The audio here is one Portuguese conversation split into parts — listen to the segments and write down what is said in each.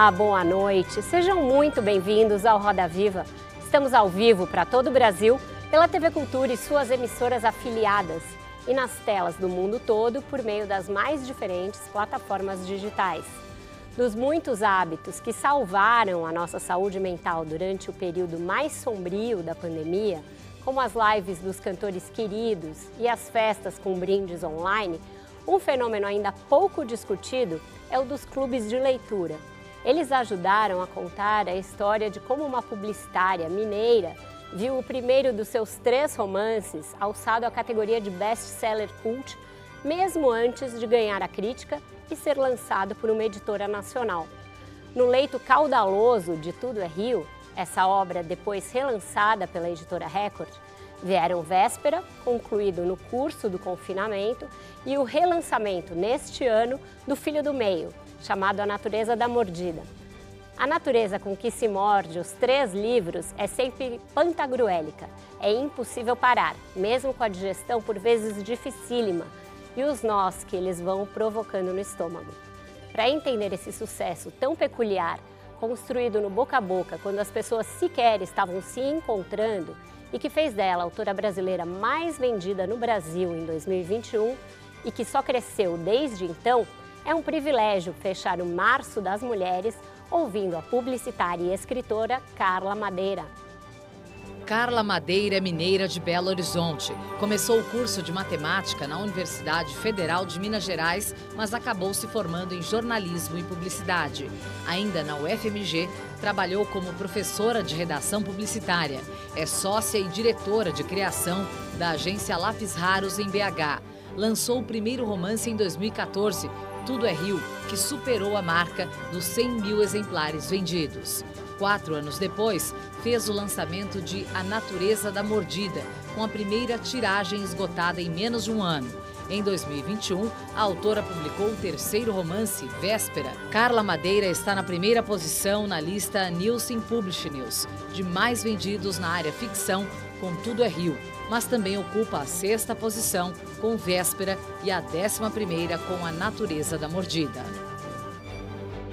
Olá, boa noite. Sejam muito bem-vindos ao Roda Viva. Estamos ao vivo para todo o Brasil pela TV Cultura e suas emissoras afiliadas e nas telas do mundo todo por meio das mais diferentes plataformas digitais. Dos muitos hábitos que salvaram a nossa saúde mental durante o período mais sombrio da pandemia, como as lives dos cantores queridos e as festas com brindes online, um fenômeno ainda pouco discutido é o dos clubes de leitura. Eles ajudaram a contar a história de como uma publicitária mineira viu o primeiro dos seus três romances alçado à categoria de best-seller cult, mesmo antes de ganhar a crítica e ser lançado por uma editora nacional. No leito caudaloso de Tudo é Rio, essa obra depois relançada pela editora Record, vieram Véspera, concluído no curso do confinamento, e o relançamento neste ano do Filho do Meio, chamado A Natureza da Mordida. A natureza com que se morde os três livros é sempre pantagruélica. É impossível parar, mesmo com a digestão por vezes dificílima e os nós que eles vão provocando no estômago. Para entender esse sucesso tão peculiar, construído no boca a boca, quando as pessoas sequer estavam se encontrando e que fez dela a autora brasileira mais vendida no Brasil em 2021 e que só cresceu desde então, é um privilégio fechar o Março das Mulheres ouvindo a publicitária e escritora Carla Madeira. Carla Madeira é mineira de Belo Horizonte. Começou o curso de matemática na Universidade Federal de Minas Gerais, mas acabou se formando em jornalismo e publicidade. Ainda na UFMG, trabalhou como professora de redação publicitária. É sócia e diretora de criação da agência Lápis Raros em BH. Lançou o primeiro romance em 2014 tudo é Rio, que superou a marca dos 100 mil exemplares vendidos. Quatro anos depois, fez o lançamento de A Natureza da Mordida, com a primeira tiragem esgotada em menos de um ano. Em 2021, a autora publicou o terceiro romance, Véspera. Carla Madeira está na primeira posição na lista Nielsen Publish News, de mais vendidos na área ficção, com Tudo é Rio, mas também ocupa a sexta posição com Véspera e a décima primeira com A Natureza da Mordida.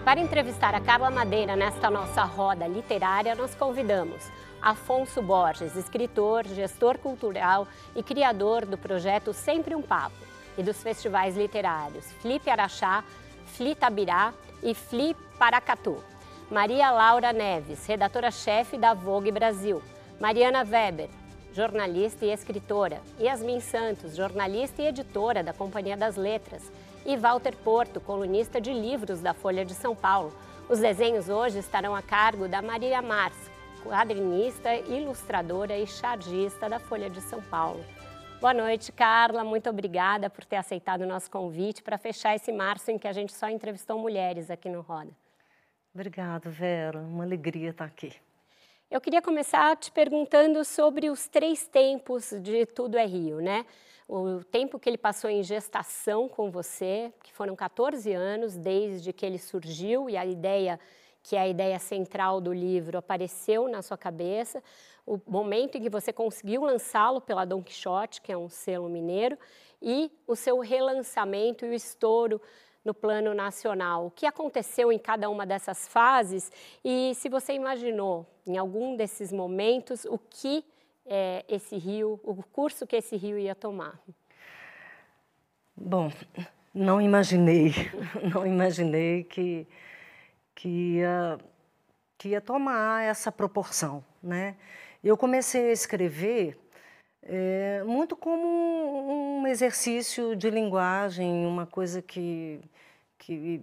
Para entrevistar a Carla Madeira nesta nossa roda literária, nós convidamos Afonso Borges, escritor, gestor cultural e criador do projeto Sempre um Papo e dos festivais literários Flip Araxá, Fli Tabirá e Fli Paracatu. Maria Laura Neves, redatora-chefe da Vogue Brasil. Mariana Weber, jornalista e escritora. Yasmin Santos, jornalista e editora da Companhia das Letras. E Walter Porto, colunista de livros da Folha de São Paulo. Os desenhos hoje estarão a cargo da Maria Mars, quadrinista, ilustradora e chargista da Folha de São Paulo. Boa noite, Carla. Muito obrigada por ter aceitado o nosso convite para fechar esse março em que a gente só entrevistou mulheres aqui no Roda. Obrigada, Vera. Uma alegria estar aqui. Eu queria começar te perguntando sobre os três tempos de Tudo é Rio, né? O tempo que ele passou em gestação com você, que foram 14 anos desde que ele surgiu e a ideia que é a ideia central do livro apareceu na sua cabeça, o momento em que você conseguiu lançá-lo pela Don Quixote, que é um selo mineiro, e o seu relançamento e o estouro no plano nacional. O que aconteceu em cada uma dessas fases e se você imaginou em algum desses momentos o que é, esse rio, o curso que esse rio ia tomar? Bom, não imaginei, não imaginei que, que, ia, que ia tomar essa proporção, né? Eu comecei a escrever é, muito como um exercício de linguagem, uma coisa que, que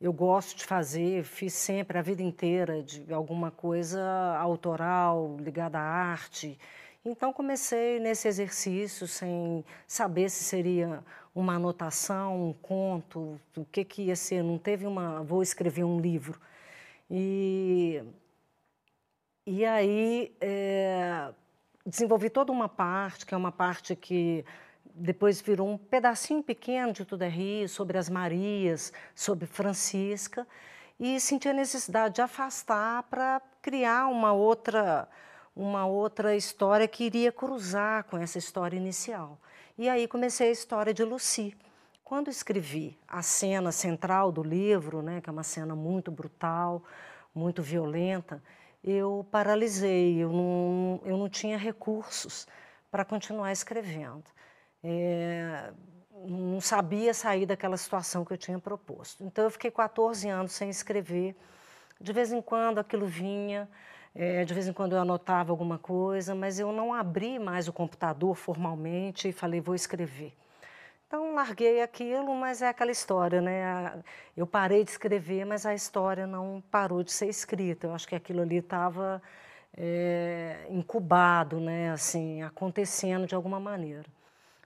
eu gosto de fazer, fiz sempre a vida inteira de alguma coisa autoral ligada à arte. Então comecei nesse exercício sem saber se seria uma anotação, um conto, o que, que ia ser, não teve uma, vou escrever um livro. E, e aí é, desenvolvi toda uma parte, que é uma parte que depois virou um pedacinho pequeno de Tudo é Rio, sobre as Marias, sobre Francisca, e senti a necessidade de afastar para criar uma outra, uma outra história que iria cruzar com essa história inicial. E aí comecei a história de Lucy. Quando escrevi a cena central do livro, né, que é uma cena muito brutal, muito violenta, eu paralisei, eu não, eu não tinha recursos para continuar escrevendo. É, não sabia sair daquela situação que eu tinha proposto. Então, eu fiquei 14 anos sem escrever. De vez em quando aquilo vinha, é, de vez em quando eu anotava alguma coisa, mas eu não abri mais o computador formalmente e falei, vou escrever. Então, larguei aquilo, mas é aquela história, né? Eu parei de escrever, mas a história não parou de ser escrita. Eu acho que aquilo ali estava é, incubado, né? Assim, acontecendo de alguma maneira.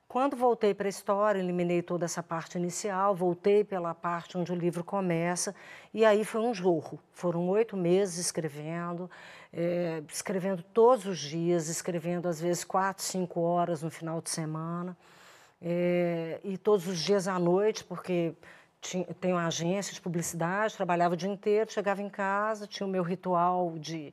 Quando voltei para a história, eliminei toda essa parte inicial, voltei pela parte onde o livro começa, e aí foi um jorro. Foram oito meses escrevendo, é, escrevendo todos os dias, escrevendo às vezes quatro, cinco horas no final de semana, é, e todos os dias à noite, porque tinha, tenho agência de publicidade, trabalhava o dia inteiro, chegava em casa, tinha o meu ritual de,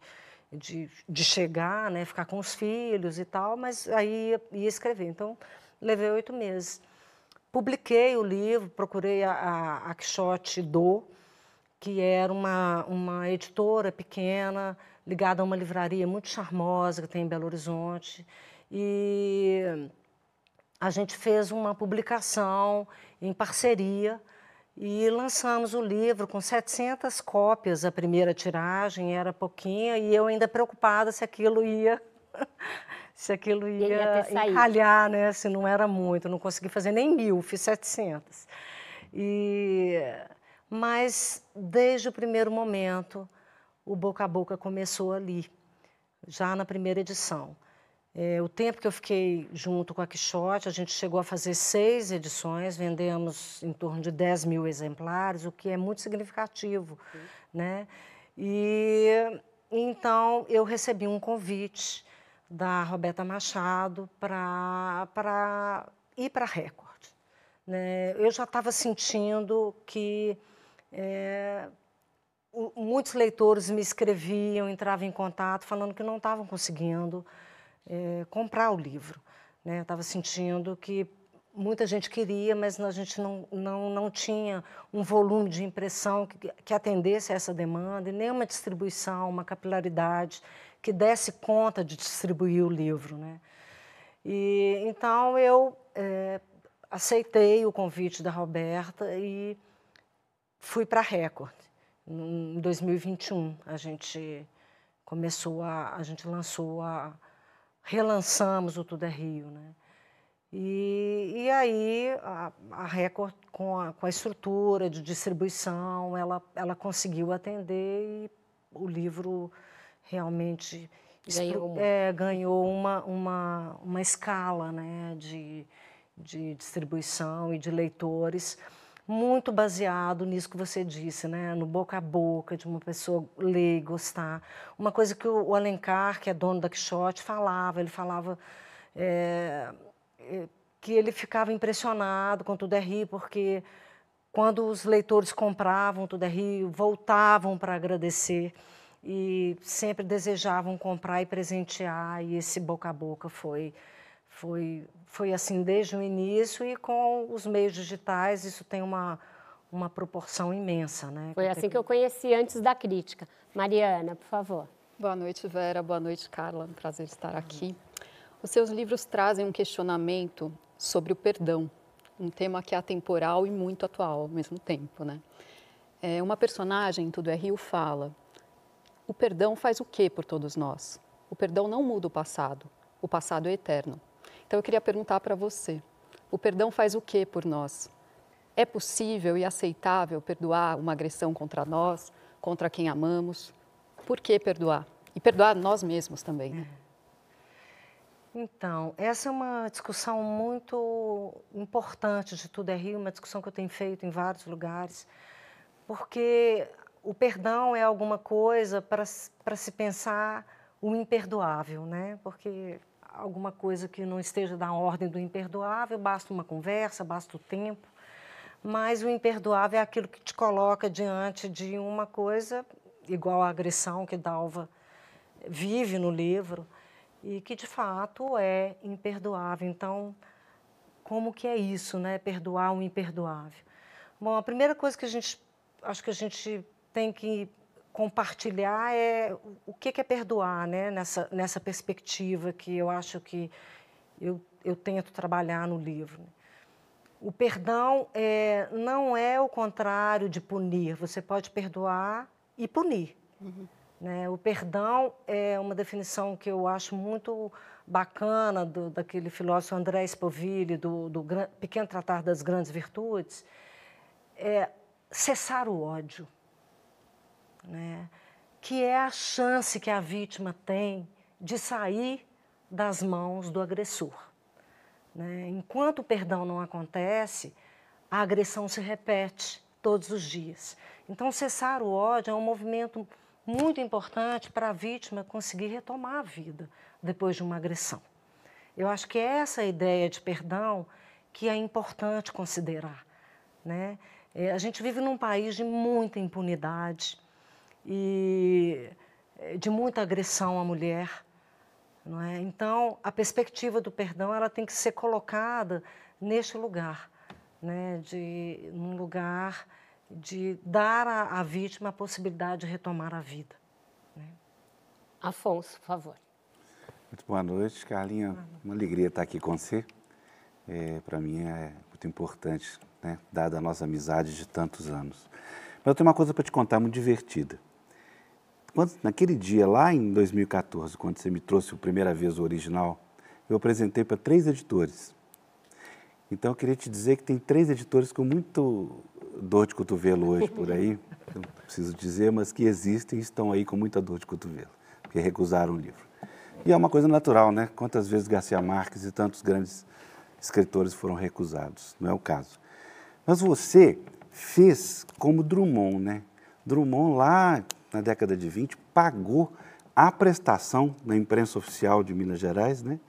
de, de chegar, né, ficar com os filhos e tal, mas aí ia, ia escrever. Então, levei oito meses. Publiquei o livro, procurei a, a, a Quixote Do, que era uma, uma editora pequena, ligada a uma livraria muito charmosa que tem em Belo Horizonte. E a gente fez uma publicação em parceria e lançamos o livro com 700 cópias, a primeira tiragem, era pouquinha, e eu ainda preocupada se aquilo ia se aquilo ia, ia encalhar, né? Se não era muito, não consegui fazer nem mil, fiz 700. E, mas, desde o primeiro momento, o boca a boca começou ali, já na primeira edição. É, o tempo que eu fiquei junto com a Quixote, a gente chegou a fazer seis edições, vendemos em torno de 10 mil exemplares, o que é muito significativo. Né? E então eu recebi um convite da Roberta Machado para ir para a Record. Né? Eu já estava sentindo que é, muitos leitores me escreviam, entravam em contato, falando que não estavam conseguindo é, comprar o livro. Né? Estava sentindo que muita gente queria, mas a gente não, não, não tinha um volume de impressão que, que atendesse a essa demanda, e nem uma distribuição, uma capilaridade que desse conta de distribuir o livro. Né? E, então, eu é, aceitei o convite da Roberta e fui para a Record. Em 2021, a gente começou a, a gente lançou a, relançamos o Tudo é Rio, né? E, e aí a, a Record, com a, com a estrutura de distribuição, ela, ela conseguiu atender e o livro realmente ganhou, é, ganhou uma, uma, uma escala né, de, de distribuição e de leitores muito baseado nisso que você disse, né? no boca a boca, de uma pessoa ler e gostar. Uma coisa que o Alencar, que é dono da Quixote, falava, ele falava é, que ele ficava impressionado com Tudo é Rio, porque quando os leitores compravam Tudo é Rio, voltavam para agradecer e sempre desejavam comprar e presentear e esse boca a boca foi foi foi assim desde o início e com os meios digitais isso tem uma uma proporção imensa, né? Foi assim que eu conheci antes da crítica. Mariana, por favor. Boa noite, Vera. Boa noite, Carla. Um prazer estar aqui. Os seus livros trazem um questionamento sobre o perdão, um tema que é atemporal e muito atual ao mesmo tempo, né? É, uma personagem, Tudo é Rio, fala o perdão faz o que por todos nós? O perdão não muda o passado. O passado é eterno. Então eu queria perguntar para você: o perdão faz o que por nós? É possível e aceitável perdoar uma agressão contra nós, contra quem amamos? Por que perdoar? E perdoar nós mesmos também. Né? Então, essa é uma discussão muito importante de Tudo é Rio, uma discussão que eu tenho feito em vários lugares, porque o perdão é alguma coisa para se pensar o imperdoável, né? Porque alguma coisa que não esteja da ordem do imperdoável, basta uma conversa, basta o tempo. Mas o imperdoável é aquilo que te coloca diante de uma coisa igual à agressão que Dalva vive no livro e que de fato é imperdoável. Então, como que é isso, né? Perdoar o imperdoável. Bom, a primeira coisa que a gente acho que a gente tem que compartilhar é o que é perdoar, né? Nessa nessa perspectiva que eu acho que eu, eu tento trabalhar no livro. O perdão é, não é o contrário de punir. Você pode perdoar e punir. Uhum. Né? O perdão é uma definição que eu acho muito bacana do, daquele filósofo André Spoville, do, do Pequeno Tratar das Grandes Virtudes, é cessar o ódio, né? que é a chance que a vítima tem de sair das mãos do agressor. Né? Enquanto o perdão não acontece, a agressão se repete todos os dias. Então, cessar o ódio é um movimento muito importante para a vítima conseguir retomar a vida depois de uma agressão. Eu acho que é essa ideia de perdão que é importante considerar. Né? É, a gente vive num país de muita impunidade e é, de muita agressão à mulher. Não é? Então, a perspectiva do perdão ela tem que ser colocada neste lugar, né? de, num lugar de dar à, à vítima a possibilidade de retomar a vida. Né? Afonso, por favor. Muito boa noite, Carlinha. Uma alegria estar aqui com você. É, Para mim é muito importante, né? dada a nossa amizade de tantos anos. Mas eu tenho uma coisa para te contar muito divertida. Quando, naquele dia, lá em 2014, quando você me trouxe a primeira vez o original, eu apresentei para três editores. Então eu queria te dizer que tem três editores com muito dor de cotovelo hoje por aí, não preciso dizer, mas que existem e estão aí com muita dor de cotovelo, porque recusaram o livro. E é uma coisa natural, né? Quantas vezes Garcia Marques e tantos grandes escritores foram recusados, não é o caso. Mas você fez como Drummond, né? Drummond, lá na década de 20, pagou a prestação na imprensa oficial de Minas Gerais, né?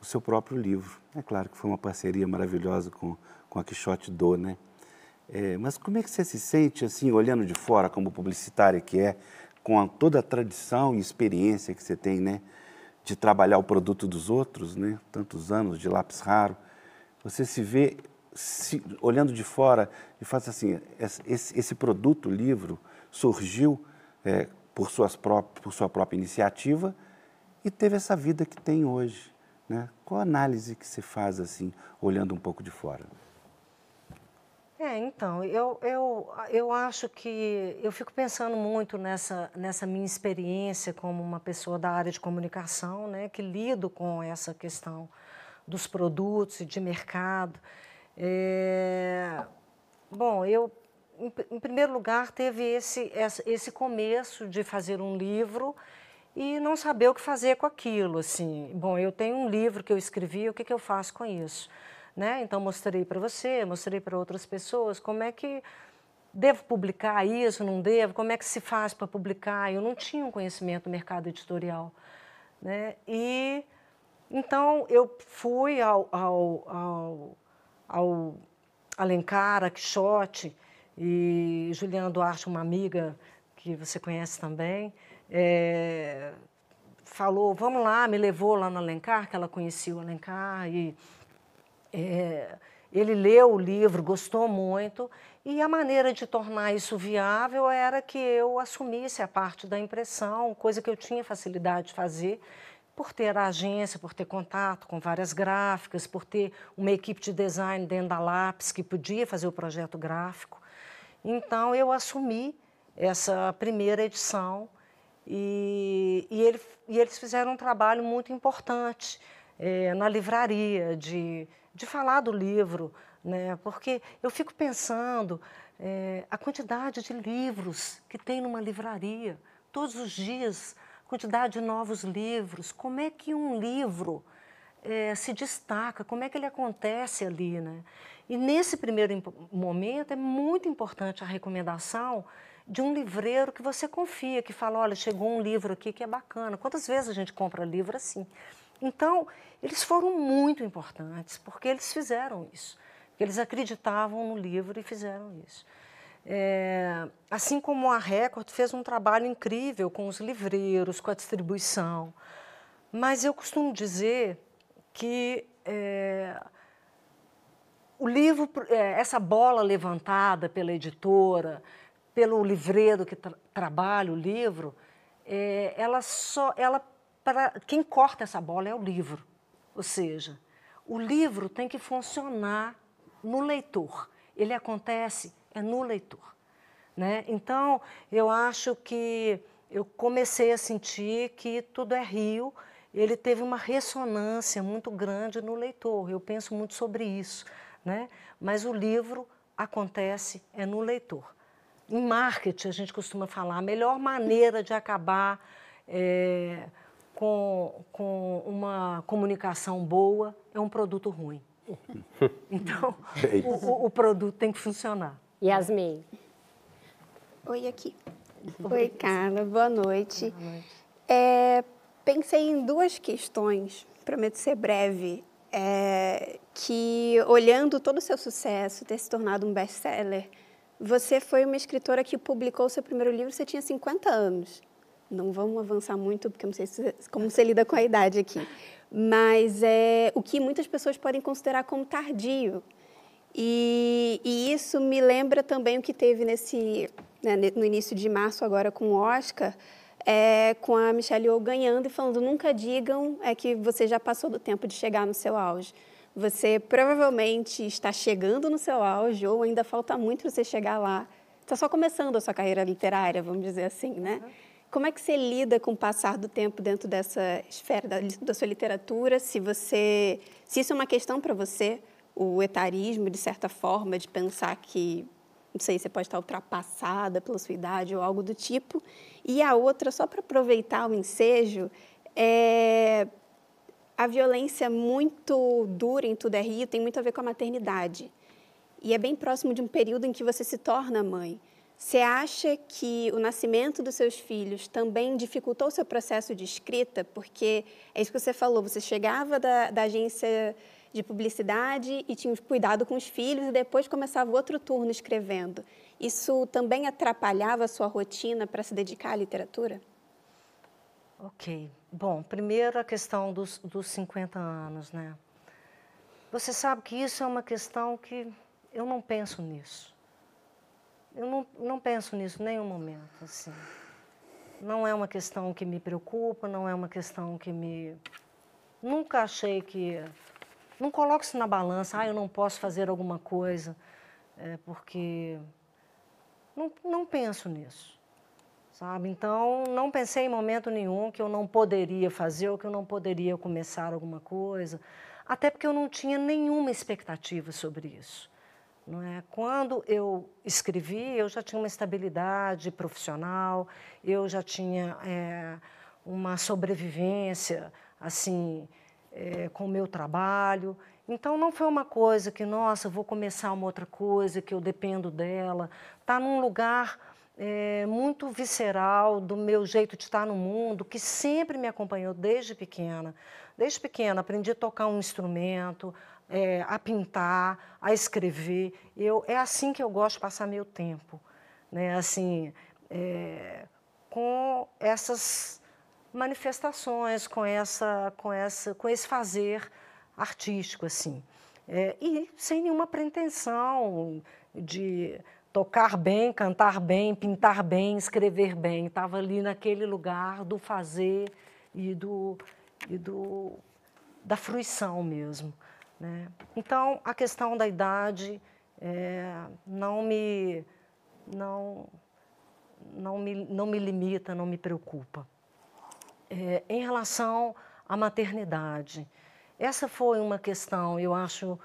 O seu próprio livro. É claro que foi uma parceria maravilhosa com, com a Quixote Do, né? É, mas como é que você se sente, assim, olhando de fora, como publicitária que é, com a, toda a tradição e experiência que você tem, né, de trabalhar o produto dos outros, né, tantos anos de lápis raro, você se vê se, olhando de fora e faz assim, esse, esse produto, livro, surgiu é, por, suas próprias, por sua própria iniciativa e teve essa vida que tem hoje. Né? Qual a análise que você faz assim, olhando um pouco de fora? É, então, eu, eu, eu acho que eu fico pensando muito nessa, nessa minha experiência como uma pessoa da área de comunicação, né, que lido com essa questão dos produtos e de mercado. É, bom, eu, em, primeiro lugar, teve esse, esse começo de fazer um livro e não saber o que fazer com aquilo. Assim. Bom, eu tenho um livro que eu escrevi, o que, que eu faço com isso? Né? Então, mostrei para você, mostrei para outras pessoas como é que devo publicar isso, não devo, como é que se faz para publicar. Eu não tinha um conhecimento do mercado editorial. Né? E então eu fui ao, ao, ao, ao Alencar, a Quixote, e Juliana Duarte, uma amiga que você conhece também, é, falou, vamos lá, me levou lá no Alencar, que ela conhecia o Alencar, e é, ele leu o livro, gostou muito, e a maneira de tornar isso viável era que eu assumisse a parte da impressão, coisa que eu tinha facilidade de fazer, por ter a agência, por ter contato com várias gráficas, por ter uma equipe de design dentro da Lápis que podia fazer o projeto gráfico. Então, eu assumi essa primeira edição e, e, ele, e eles fizeram um trabalho muito importante é, na livraria de de falar do livro, né? porque eu fico pensando é, a quantidade de livros que tem numa livraria, todos os dias, quantidade de novos livros. Como é que um livro é, se destaca, como é que ele acontece ali, né? E nesse primeiro momento é muito importante a recomendação de um livreiro que você confia, que fala, olha, chegou um livro aqui que é bacana. Quantas vezes a gente compra livro assim? Então, eles foram muito importantes, porque eles fizeram isso. Eles acreditavam no livro e fizeram isso. É, assim como a Record fez um trabalho incrível com os livreiros, com a distribuição. Mas eu costumo dizer que é, o livro, é, essa bola levantada pela editora, pelo livreiro que tra trabalha o livro, é, ela só, ela para quem corta essa bola é o livro, ou seja, o livro tem que funcionar no leitor. Ele acontece é no leitor, né? Então eu acho que eu comecei a sentir que tudo é Rio. Ele teve uma ressonância muito grande no leitor. Eu penso muito sobre isso, né? Mas o livro acontece é no leitor. Em marketing, a gente costuma falar, a melhor maneira de acabar é, com, com uma comunicação boa é um produto ruim. Então, o, o, produto tem que funcionar. Yasmin. Oi, aqui. Oi, Carla. Boa noite. Boa noite. É, pensei em duas questões, prometo ser breve. É, que, olhando todo o seu sucesso, ter se tornado um best-seller, você foi uma escritora que publicou seu primeiro livro, você tinha 50 anos. Não vamos avançar muito, porque eu não sei se, como você lida com a idade aqui. Mas é o que muitas pessoas podem considerar como tardio. E, e isso me lembra também o que teve nesse, né, no início de março, agora com o Oscar, é, com a Michelle Yeoh ganhando e falando: nunca digam é que você já passou do tempo de chegar no seu auge. Você provavelmente está chegando no seu auge ou ainda falta muito para você chegar lá. Está só começando a sua carreira literária, vamos dizer assim, né? Uhum. Como é que você lida com o passar do tempo dentro dessa esfera da, da sua literatura? Se você, se isso é uma questão para você, o etarismo de certa forma, de pensar que não sei, você pode estar ultrapassada pela sua idade ou algo do tipo. E a outra, só para aproveitar o ensejo, é a violência muito dura em Tudo é Rio tem muito a ver com a maternidade. E é bem próximo de um período em que você se torna mãe. Você acha que o nascimento dos seus filhos também dificultou o seu processo de escrita? Porque é isso que você falou, você chegava da, da agência de publicidade e tinha cuidado com os filhos e depois começava outro turno escrevendo. Isso também atrapalhava a sua rotina para se dedicar à literatura? Ok. Bom, primeiro a questão dos, dos 50 anos, né? Você sabe que isso é uma questão que eu não penso nisso. Eu não, não penso nisso em nenhum momento, assim. Não é uma questão que me preocupa, não é uma questão que me... Nunca achei que... Não coloque isso na balança, ah, eu não posso fazer alguma coisa, é, porque... Não, não penso nisso sabe? Então, não pensei em momento nenhum que eu não poderia fazer ou que eu não poderia começar alguma coisa, até porque eu não tinha nenhuma expectativa sobre isso. Não é? Quando eu escrevi, eu já tinha uma estabilidade profissional, eu já tinha é, uma sobrevivência, assim, é, com o meu trabalho. Então, não foi uma coisa que, nossa, vou começar uma outra coisa, que eu dependo dela. Está num lugar é, muito visceral do meu jeito de estar no mundo, que sempre me acompanhou desde pequena. Desde pequena aprendi a tocar um instrumento, é, a pintar, a escrever. Eu, é assim que eu gosto de passar meu tempo, né? Assim, com essas manifestações, com essa, com essa, com esse fazer artístico, assim, é, e sem nenhuma pretensão de tocar bem, cantar bem, pintar bem, escrever bem. Estava ali naquele lugar do fazer e, do, e do, da fruição mesmo. Né? Então, a questão da idade é, não, me, não, não, me, não me limita, não me preocupa. É, em relação à maternidade, essa foi uma questão, eu acho,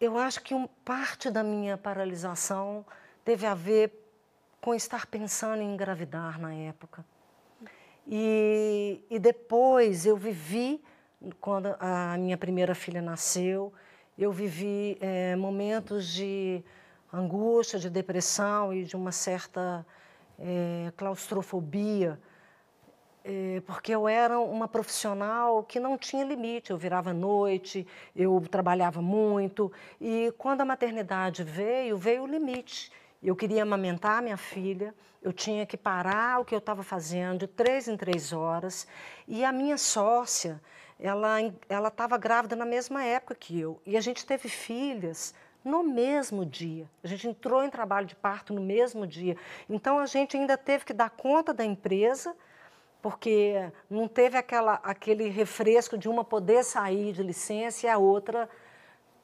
eu acho que um, parte da minha paralisação teve a ver com estar pensando em engravidar na época. E, e depois eu vivi quando a minha primeira filha nasceu, eu vivi é, momentos de angústia, de depressão e de uma certa é, claustrofobia, porque eu era uma profissional que não tinha limite. Eu virava noite, eu trabalhava muito e quando a maternidade veio, veio o limite. Eu queria amamentar minha filha, eu tinha que parar o que eu estava fazendo de três em três horas e a minha sócia, ela estava grávida na mesma época que eu e a gente teve filhas no mesmo dia. A gente entrou em trabalho de parto no mesmo dia. Então a gente ainda teve que dar conta da empresa, porque não teve aquela, aquele refresco de uma poder sair de licença e a outra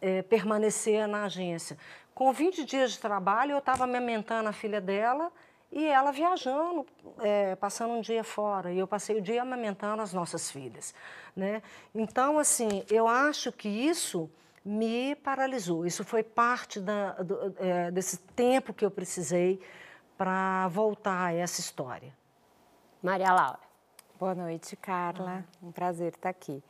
é, permanecer na agência. Com 20 dias de trabalho, eu estava amamentando a filha dela e ela viajando, é, passando um dia fora. E eu passei o dia amamentando as nossas filhas. Né? Então, assim, eu acho que isso me paralisou. Isso foi parte da, do, é, desse tempo que eu precisei para voltar a essa história. Maria Laura. Boa noite, Carla. Um prazer estar aqui.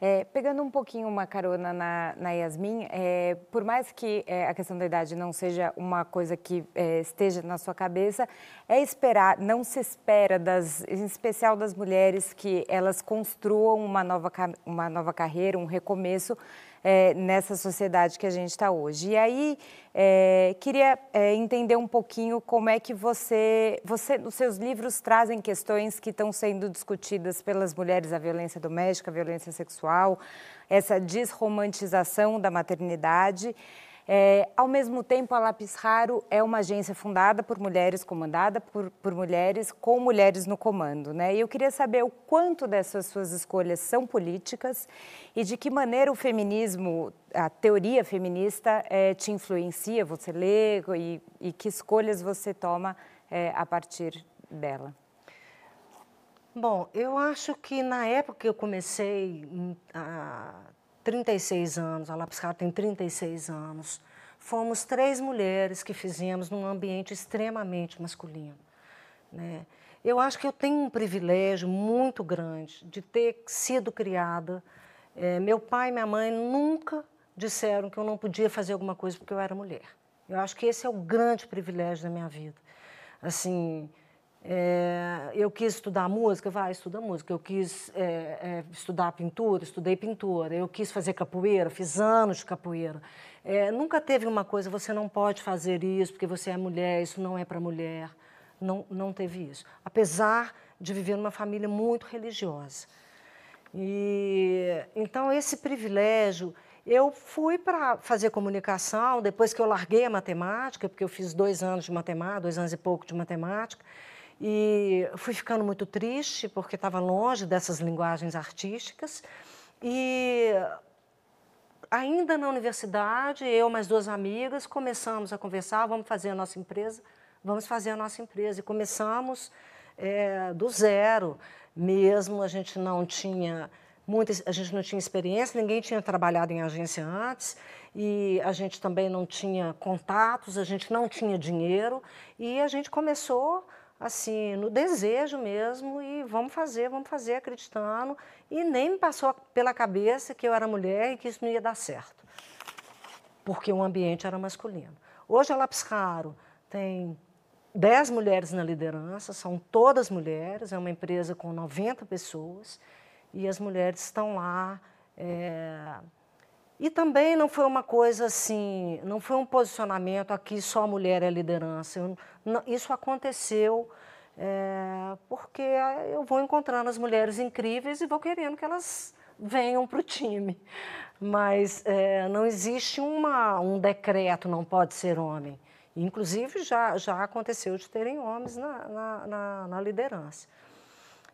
É, pegando um pouquinho uma carona na, na Yasmin, é, por mais que é, a questão da idade não seja uma coisa que é, esteja na sua cabeça, é esperar, não se espera, das, em especial das mulheres, que elas construam uma nova, uma nova carreira, um recomeço é, nessa sociedade que a gente está hoje. E aí, é, queria é, entender um pouquinho como é que você, você, os seus livros trazem questões que estão sendo discutidas pelas mulheres, a violência doméstica, a violência sexual, essa desromantização da maternidade. É, ao mesmo tempo, a Lápis Raro é uma agência fundada por mulheres, comandada por, por mulheres, com mulheres no comando. Né? E eu queria saber o quanto dessas suas escolhas são políticas e de que maneira o feminismo, a teoria feminista, é, te influencia, você lê e, e, que escolhas você toma é, a partir dela. Bom, eu acho que na época que eu comecei há 36 anos, a Lapscar tem 36 anos. Fomos três mulheres que fizemos num ambiente extremamente masculino. Né? Eu acho que eu tenho um privilégio muito grande de ter sido criada. É, meu pai e minha mãe nunca disseram que eu não podia fazer alguma coisa porque eu era mulher. Eu acho que esse é o grande privilégio da minha vida. Assim, é, eu quis estudar música, vai, estuda música. Eu quis é, é, estudar pintura, estudei pintura. Eu quis fazer capoeira, fiz anos de capoeira. É, nunca teve uma coisa, você não pode fazer isso porque você é mulher, isso não é para mulher. Não, não teve isso. Apesar de viver numa família muito religiosa. E, então, esse privilégio, eu fui para fazer comunicação, depois que eu larguei a matemática, porque eu fiz dois anos de matemática, dois anos e pouco de matemática, e fui ficando muito triste porque estava longe dessas linguagens artísticas. E ainda na universidade, eu mais duas amigas começamos a conversar, vamos fazer a nossa empresa, vamos fazer a nossa empresa. E começamos é, do zero mesmo, a gente não tinha muita, a gente não tinha experiência, ninguém tinha trabalhado em agência antes e a gente também não tinha contatos, a gente não tinha dinheiro e a gente começou assim, no desejo mesmo, e vamos fazer, vamos fazer, acreditando. E nem me passou pela cabeça que eu era mulher e que isso não ia dar certo, porque o ambiente era masculino. Hoje a Lápis Raro tem 10 mulheres na liderança, são todas mulheres, é uma empresa com 90 pessoas, e as mulheres estão lá. É, e também não foi uma coisa assim, não foi um posicionamento aqui só a mulher é liderança. Eu, não, isso aconteceu é, porque eu vou encontrando as mulheres incríveis e vou querendo que elas venham para o time. Mas é, não existe uma, um decreto, não pode ser homem. Inclusive, já, já aconteceu de terem homens na, na, na, na liderança.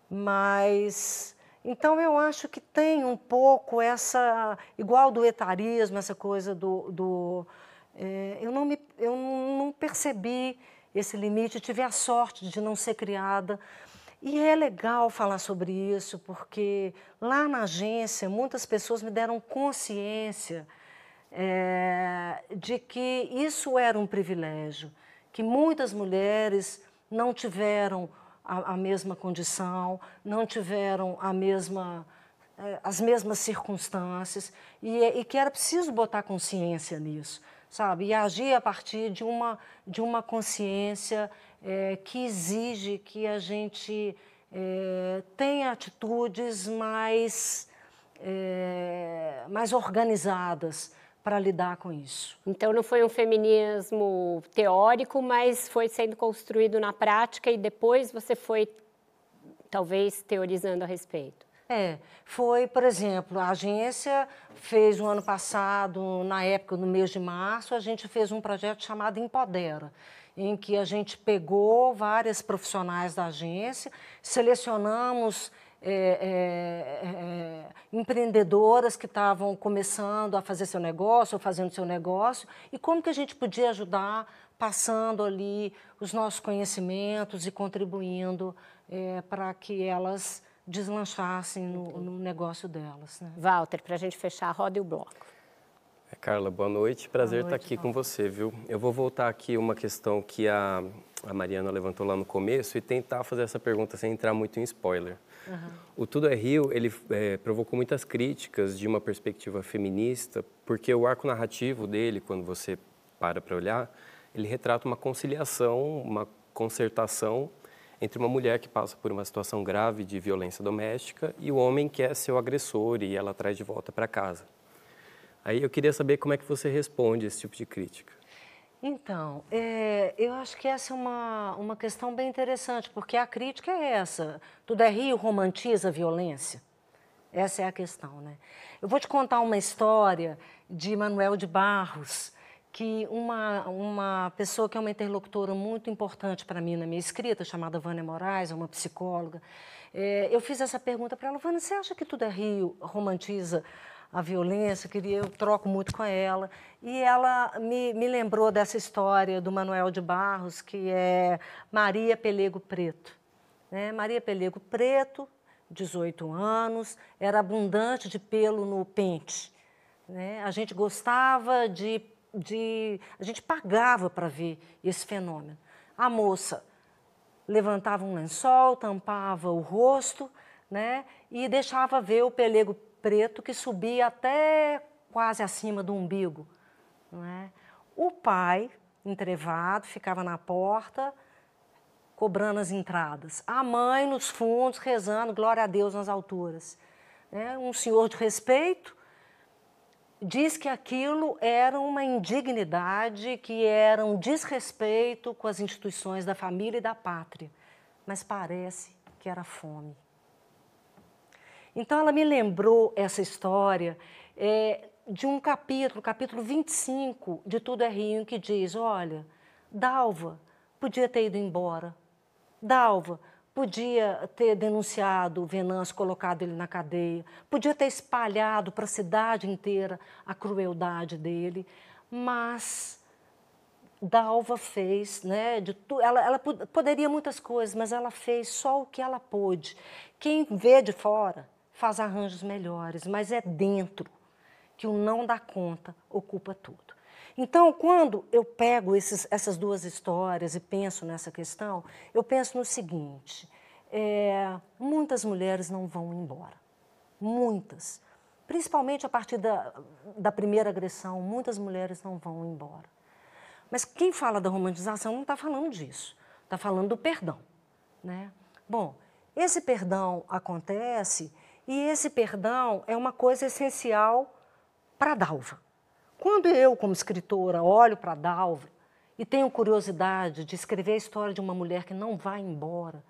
Mas então, eu acho que tem um pouco essa, igual do etarismo, essa coisa do. do é, eu, não me, eu não percebi esse limite, tive a sorte de não ser criada. E é legal falar sobre isso, porque lá na agência muitas pessoas me deram consciência é, de que isso era um privilégio, que muitas mulheres não tiveram a, a mesma condição, não tiveram a mesma é, as mesmas circunstâncias e, e, que era preciso botar consciência nisso, sabe? E agir a partir de uma, de uma consciência é, que exige que a gente é, tenha atitudes mais, mais organizadas para lidar com isso. Então não foi um feminismo teórico, mas foi sendo construído na prática e depois você foi talvez teorizando a respeito. É, foi, por exemplo, a agência fez um ano passado, na época, no mês de março, a gente fez um projeto chamado Empodera, em que a gente pegou várias profissionais da agência, selecionamos é, é, é, empreendedoras que estavam começando a fazer seu negócio ou fazendo seu negócio e como que a gente podia ajudar passando ali os nossos conhecimentos e contribuindo é, para que elas deslanchassem no, no negócio delas. Né? Walter, para a gente fechar, roda o bloco. É, Carla, boa noite. Prazer boa noite, estar aqui Walter. com você, viu? Eu vou voltar aqui uma questão que a, a Mariana levantou lá no começo e tentar fazer essa pergunta sem entrar muito em spoiler. Uhum. O Tudo é Rio, ele é, provocou muitas críticas de uma perspectiva feminista, porque o arco narrativo dele, quando você para para olhar, ele retrata uma conciliação, uma concertação entre uma mulher que passa por uma situação grave de violência doméstica e o homem que é seu agressor e ela traz de volta para casa. Aí eu queria saber como é que você responde esse tipo de crítica. Então, é, eu acho que essa é uma, uma questão bem interessante, porque a crítica é essa. Tudo é Rio romantiza a violência? Essa é a questão, né? Eu vou te contar uma história de Manuel de Barros, que uma, uma pessoa que é uma interlocutora muito importante para mim na minha escrita, chamada Vânia Moraes, é uma psicóloga, é, eu fiz essa pergunta para ela, Vânia, você acha que tudo é Rio romantiza a violência, queria, eu troco muito com ela. E ela me, me lembrou dessa história do Manuel de Barros, que é Maria Pelego Preto. Né? Maria Pelego Preto, 18 anos, era abundante de pelo no pente. Né? A gente gostava de, de. A gente pagava para ver esse fenômeno. A moça levantava um lençol, tampava o rosto né? e deixava ver o pelego preto que subia até quase acima do umbigo. É? O pai, entrevado, ficava na porta, cobrando as entradas. A mãe nos fundos, rezando, glória a Deus nas alturas. É, um senhor de respeito diz que aquilo era uma indignidade, que era um desrespeito com as instituições da família e da pátria. Mas parece que era fome. Então, ela me lembrou essa história é, de um capítulo, capítulo 25 de Tudo é Rio, que diz: olha, Dalva podia ter ido embora. Dalva podia ter denunciado o Venâncio, colocado ele na cadeia, podia ter espalhado para a cidade inteira a crueldade dele, mas Dalva fez, né, de tu, ela, ela poderia muitas coisas, mas ela fez só o que ela pôde. Quem vê de fora faz arranjos melhores, mas é dentro que o não dá conta ocupa tudo. Então, quando eu pego esses, essas duas histórias e penso nessa questão, eu penso no seguinte: é, muitas mulheres não vão embora. Muitas. Principalmente a partir da, da primeira agressão, muitas mulheres não vão embora. Mas quem fala da romantização não está falando disso, está falando do perdão. Né? Bom, esse perdão acontece e esse perdão é uma coisa essencial para a Dalva. Quando eu, como escritora, olho para a Dalva e tenho curiosidade de escrever a história de uma mulher que não vai embora,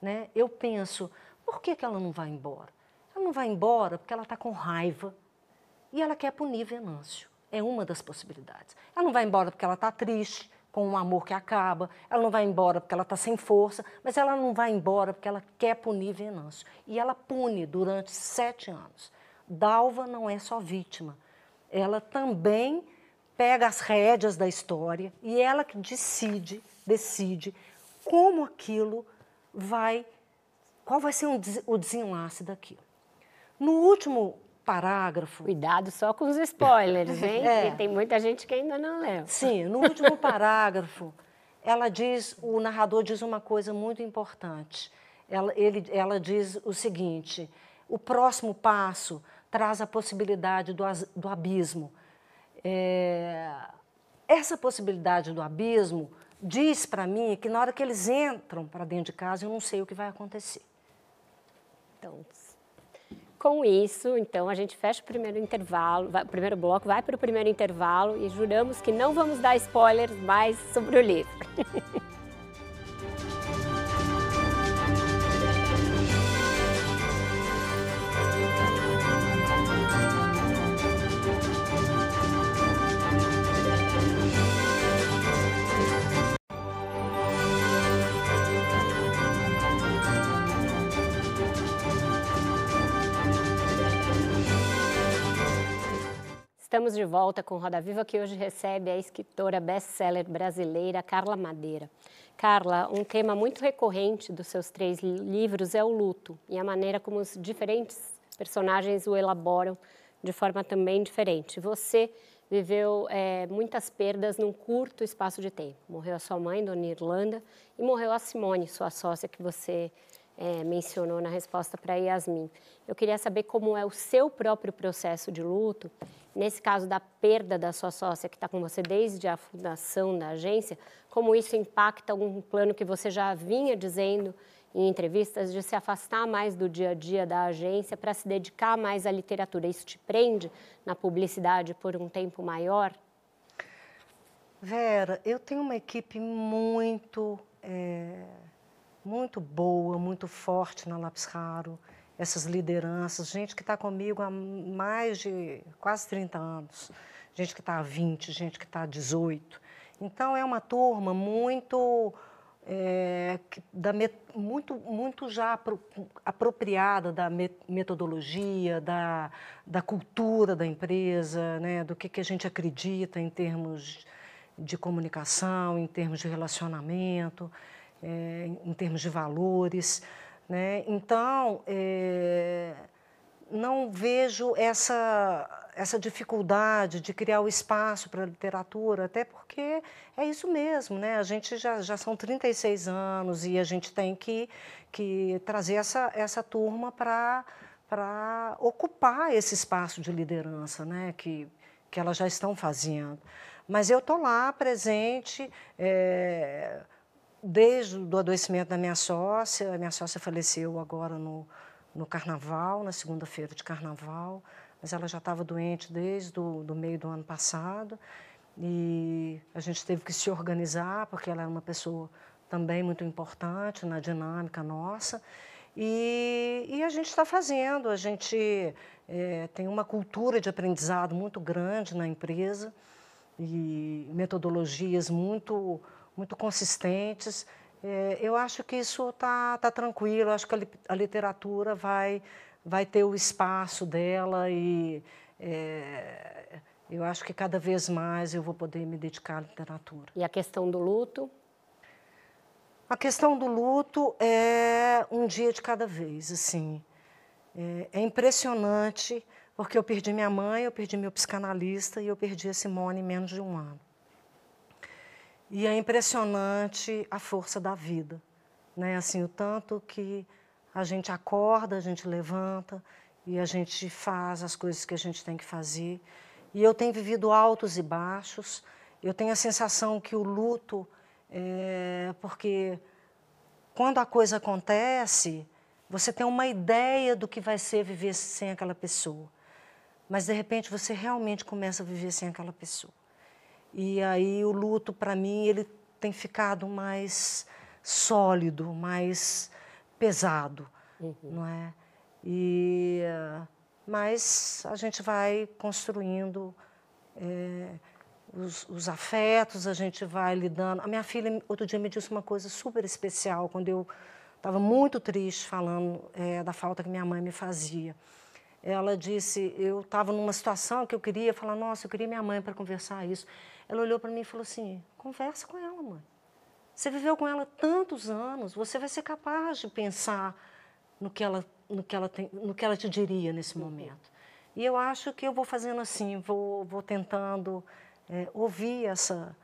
né, eu penso, por que, que ela não vai embora? Ela não vai embora porque ela está com raiva e ela quer punir Venâncio. É uma das possibilidades. Ela não vai embora porque ela está triste, com um amor que acaba, ela não vai embora porque ela está sem força, mas ela não vai embora porque ela quer punir Venâncio. E ela pune durante sete anos. Dalva não é só vítima, ela também pega as rédeas da história e ela que decide, decide como aquilo vai, qual vai ser o desenlace daquilo. No último parágrafo. Cuidado só com os spoilers, hein? É. Tem muita gente que ainda não leu. Sim, no último parágrafo, ela diz, o narrador diz uma coisa muito importante. Ela, ele, ela diz o seguinte: o próximo passo traz a possibilidade do, do abismo. É, essa possibilidade do abismo diz para mim que na hora que eles entram para dentro de casa, eu não sei o que vai acontecer. Então, com isso, então, a gente fecha o primeiro intervalo, vai, o primeiro bloco, vai para o primeiro intervalo e juramos que não vamos dar spoilers mais sobre o livro. Estamos de volta com Roda Viva, que hoje recebe a escritora best-seller brasileira Carla Madeira. Carla, um tema muito recorrente dos seus três livros é o luto e a maneira como os diferentes personagens o elaboram de forma também diferente. Você viveu é, muitas perdas num curto espaço de tempo. Morreu a sua mãe, Dona Irlanda, e morreu a Simone, sua sócia, que você é, mencionou na resposta para Yasmin. Eu queria saber como é o seu próprio processo de luto nesse caso da perda da sua sócia que está com você desde a fundação da agência, como isso impacta um plano que você já vinha dizendo em entrevistas de se afastar mais do dia a dia da agência para se dedicar mais à literatura. Isso te prende na publicidade por um tempo maior? Vera, eu tenho uma equipe muito, é, muito boa, muito forte na Lápis Raro essas lideranças, gente que está comigo há mais de quase 30 anos, gente que está há 20, gente que está há 18. Então, é uma turma muito, é, da, muito, muito já apro, apropriada da metodologia, da, da cultura da empresa, né, do que, que a gente acredita em termos de comunicação, em termos de relacionamento, é, em termos de valores. Né? Então, é, não vejo essa, essa dificuldade de criar o espaço para a literatura, até porque é isso mesmo, né? a gente já, já são 36 anos e a gente tem que, que trazer essa, essa turma para para ocupar esse espaço de liderança né, que, que elas já estão fazendo. Mas eu estou lá presente, é, desde o adoecimento da minha sócia, a minha sócia faleceu agora no, no carnaval, na segunda-feira de carnaval, mas ela já estava doente desde o do meio do ano passado e a gente teve que se organizar porque ela é uma pessoa também muito importante na dinâmica nossa e, e a gente está fazendo, a gente é, tem uma cultura de aprendizado muito grande na empresa e metodologias muito muito consistentes. É, eu acho que isso está tá tranquilo, acho que a, a, literatura vai, vai ter o espaço dela e é, eu acho que cada vez mais eu vou poder me dedicar à literatura. E a questão do luto? A questão do luto é um dia de cada vez, assim. É, é impressionante, porque eu perdi minha mãe, eu perdi meu psicanalista e eu perdi a Simone em menos de um ano. E é impressionante a força da vida, né? Assim, o tanto que a gente acorda, a gente levanta e a gente faz as coisas que a gente tem que fazer. E eu tenho vivido altos e baixos. Eu tenho a sensação que o luto é porque quando a coisa acontece, você tem uma ideia do que vai ser viver sem aquela pessoa. Mas de repente você realmente começa a viver sem aquela pessoa. E aí o luto, para mim, ele tem ficado mais sólido, mais pesado, uhum. não é? E, mas a gente vai construindo é, os, os, afetos, a gente vai lidando. A minha filha, outro dia, me disse uma coisa super especial, quando eu estava muito triste falando é, da falta que minha mãe me fazia. Ela disse, eu estava numa situação que eu queria falar, nossa, eu queria minha mãe para conversar isso. Ela olhou para mim e falou assim: conversa com ela, mãe. Você viveu com ela tantos anos, você vai ser capaz de pensar no que ela, no que ela, tem, no que ela te diria nesse uhum. momento. E eu acho que eu vou fazendo assim, vou, vou tentando é, ouvir essa,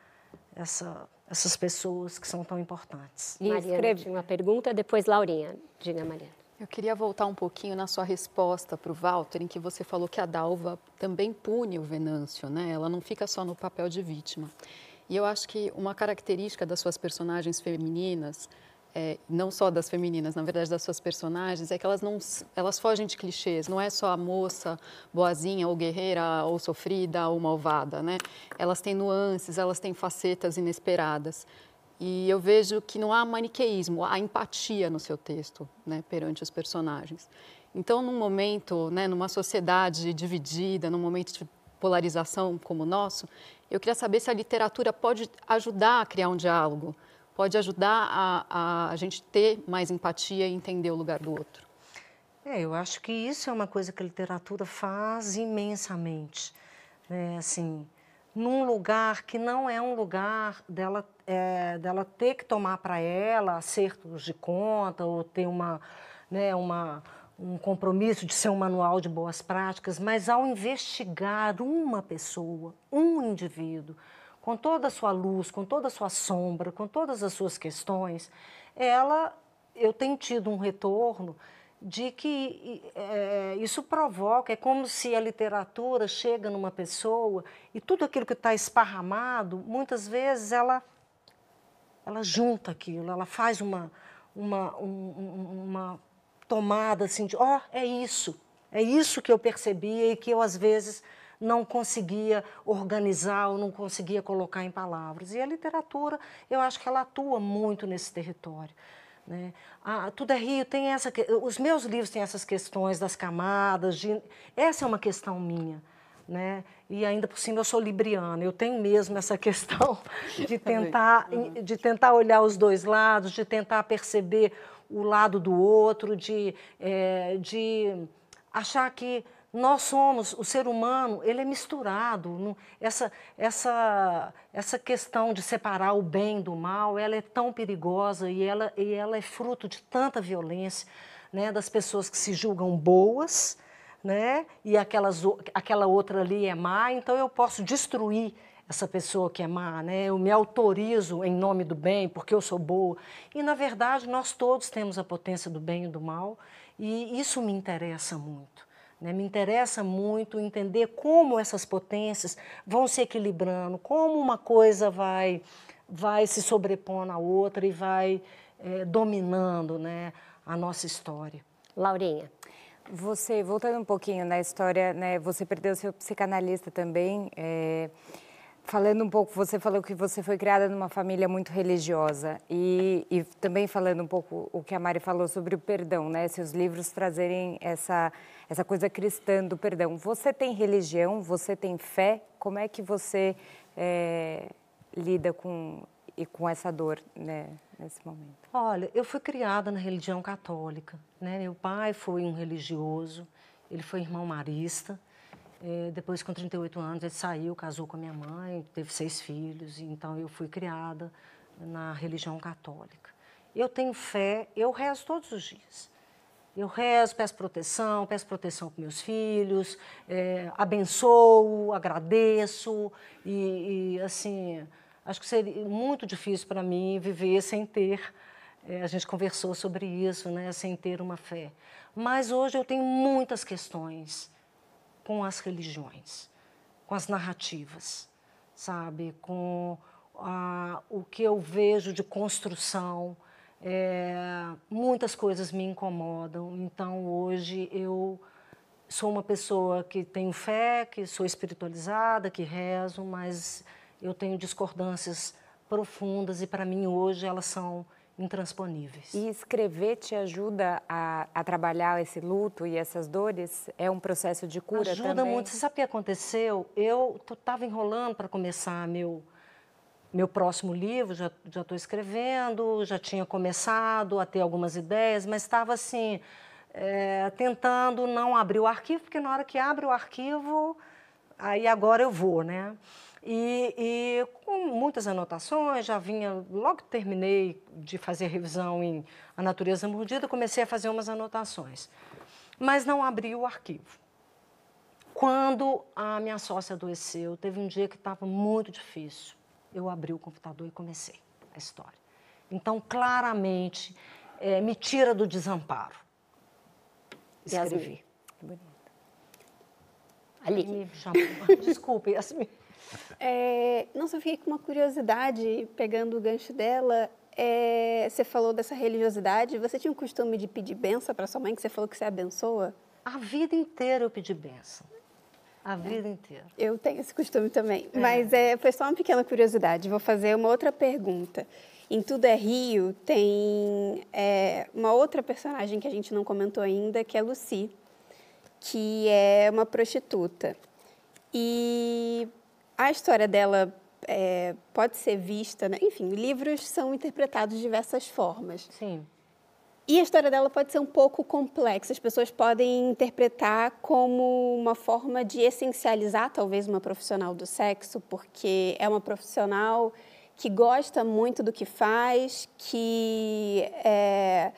essa, essas pessoas que são tão importantes. E Mariana, tinha uma pergunta, depois Laurinha. Diga, Mariana. Eu queria voltar um pouquinho na sua resposta para o Walter, em que você falou que a Dalva também pune o Venâncio, né? Ela não fica só no papel de vítima. E eu acho que uma característica das suas personagens femininas, é, não só das femininas, na verdade das suas personagens, é que elas não, elas fogem de clichês. Não é só a moça boazinha ou guerreira ou sofrida ou malvada, né? Elas têm nuances, elas têm facetas inesperadas. E eu vejo que não há maniqueísmo, há empatia no seu texto, né, perante os personagens. Então, num momento, né, numa sociedade dividida, num momento de polarização como o nosso, eu queria saber se a literatura pode ajudar a criar um diálogo, pode ajudar a, a, a gente ter mais empatia e entender o lugar do outro. É, eu acho que isso é uma coisa que a literatura faz imensamente. Né? Assim, num lugar que não é um lugar dela, é, dela ter que tomar para ela acertos de conta ou ter uma, né, uma, um compromisso de ser um manual de boas práticas, mas ao investigar uma pessoa, um indivíduo, com toda a sua luz, com toda a sua sombra, com todas as suas questões, ela, eu tenho tido um retorno de que é, isso provoca, é como se a literatura chega numa pessoa e tudo aquilo que está esparramado, muitas vezes ela, ela junta aquilo, ela faz uma, uma, um, uma tomada assim de, ó, oh, é isso, é isso que eu percebia e que eu às vezes não conseguia organizar ou não conseguia colocar em palavras. E a literatura, eu acho que ela atua muito nesse território. Né? Tudo é Rio tem essa. Os meus livros têm essas questões das camadas. De, essa é uma questão minha. Né? E ainda por cima eu sou libriana, eu tenho mesmo essa questão de tentar, de tentar olhar os dois lados, de tentar perceber o lado do outro, de, é, de achar que nós somos, o ser humano, ele é misturado. Essa, essa, essa questão de separar o bem do mal, ela é tão perigosa e ela, e ela é fruto de tanta violência, né, das pessoas que se julgam boas, né, e aquelas, aquela outra ali é má, então eu posso destruir essa pessoa que é má, né? Eu me autorizo em nome do bem, porque eu sou boa. E na verdade, nós todos temos a potência do bem e do mal, e isso me interessa muito. Né? Me interessa muito entender como essas potências vão se equilibrando, como uma coisa vai, vai se sobrepor na outra e vai é, dominando né, a nossa história. Laurinha. Você, voltando um pouquinho na história, né, você perdeu seu psicanalista também. É, Falando um pouco, você falou que você foi criada numa família muito religiosa e, e, também falando um pouco o que a Mari falou sobre o perdão, né? Seus livros trazerem essa, essa coisa cristã do perdão. Você tem religião? Você tem fé? Como é que você é, lida com, e com essa dor né, nesse momento? Olha, eu fui criada na religião católica. Né? Meu pai foi um religioso, ele foi irmão marista. É, depois, com 38 anos, ele saiu, casou com a minha mãe, teve seis filhos, então eu fui criada na religião católica. Eu tenho fé, eu rezo todos os dias. Eu rezo, peço proteção, peço proteção para meus filhos, é, abençoo, agradeço e, e, assim, acho que seria muito difícil para mim viver sem ter, é, a gente conversou sobre isso, né, sem ter uma fé. Mas hoje eu tenho muitas questões com as religiões, com as narrativas, sabe? Com ah, o que eu vejo de construção. É, muitas coisas me incomodam, então hoje eu sou uma pessoa que tenho fé, que sou espiritualizada, que rezo, mas eu tenho discordâncias profundas e para mim hoje elas são intransponíveis. E escrever te ajuda a, a, trabalhar esse luto e essas dores? É um processo de cura ajuda também? Ajuda muito. Você sabe o que aconteceu? Eu estava enrolando para começar meu, meu próximo livro, já estou escrevendo, já tinha começado a ter algumas ideias, mas estava assim, é, tentando não abrir o arquivo, porque na hora que abre o arquivo, aí agora eu vou, né? E, e, com muitas anotações, já vinha, logo que terminei de fazer revisão em A Natureza Mordida, comecei a fazer umas anotações. Mas não abri o arquivo. Quando a minha sócia adoeceu, teve um dia que estava muito difícil. Eu abri o computador e comecei a história. Então, claramente, é, me tira do desamparo. escrever. Yasmin. Ali. Me chamou. Desculpe, Yasmin. É, nossa, eu fiquei com uma curiosidade, pegando o gancho dela. É, você falou dessa religiosidade. Você tinha o costume de pedir benção para sua mãe, que você falou que você abençoa? A vida inteira eu pedi benção. A vida inteira. Eu tenho esse costume também. É. Mas é, foi só uma pequena curiosidade. Vou fazer uma outra pergunta. Em Tudo é Rio tem é, uma outra personagem que a gente não comentou ainda, que é Lucy, que é uma prostituta. E a história dela é, pode ser vista, né? enfim, livros são interpretados de diversas formas. Sim. E a história dela pode ser um pouco complexa. As pessoas podem interpretar como uma forma de essencializar, talvez, uma profissional do sexo, porque é uma profissional que gosta muito do que faz, que é,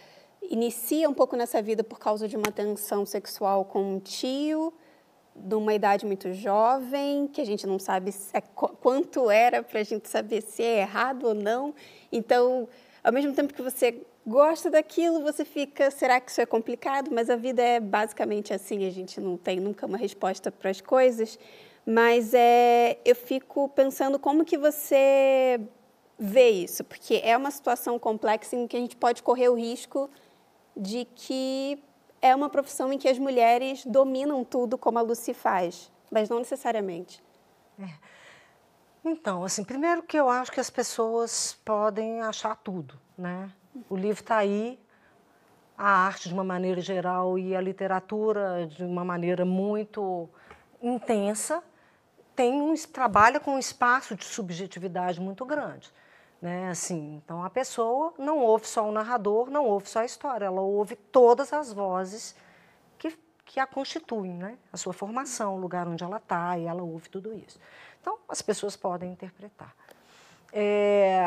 inicia um pouco nessa vida por causa de uma tensão sexual com um tio, de uma idade muito jovem, que a gente não sabe é, quanto era para a gente saber se é errado ou não. Então, ao mesmo tempo que você gosta daquilo, você fica, será que isso é complicado? Mas a vida é basicamente assim, a gente não tem nunca uma resposta para as coisas. Mas é, eu fico pensando como que você vê isso, porque é uma situação complexa em que a gente pode correr o risco de que é uma profissão em que as mulheres dominam tudo como a Lucy faz, mas não necessariamente. É. Então, assim, primeiro que eu acho que as pessoas podem achar tudo, né? O livro está aí, a arte de uma maneira geral e a literatura de uma maneira muito intensa tem um, trabalha com um espaço de subjetividade muito grande. Né? Assim, então a pessoa não ouve só o narrador, não ouve só a história, ela ouve todas as vozes que, que a constituem, né? a sua formação, o lugar onde ela está, e ela ouve tudo isso. Então as pessoas podem interpretar. É,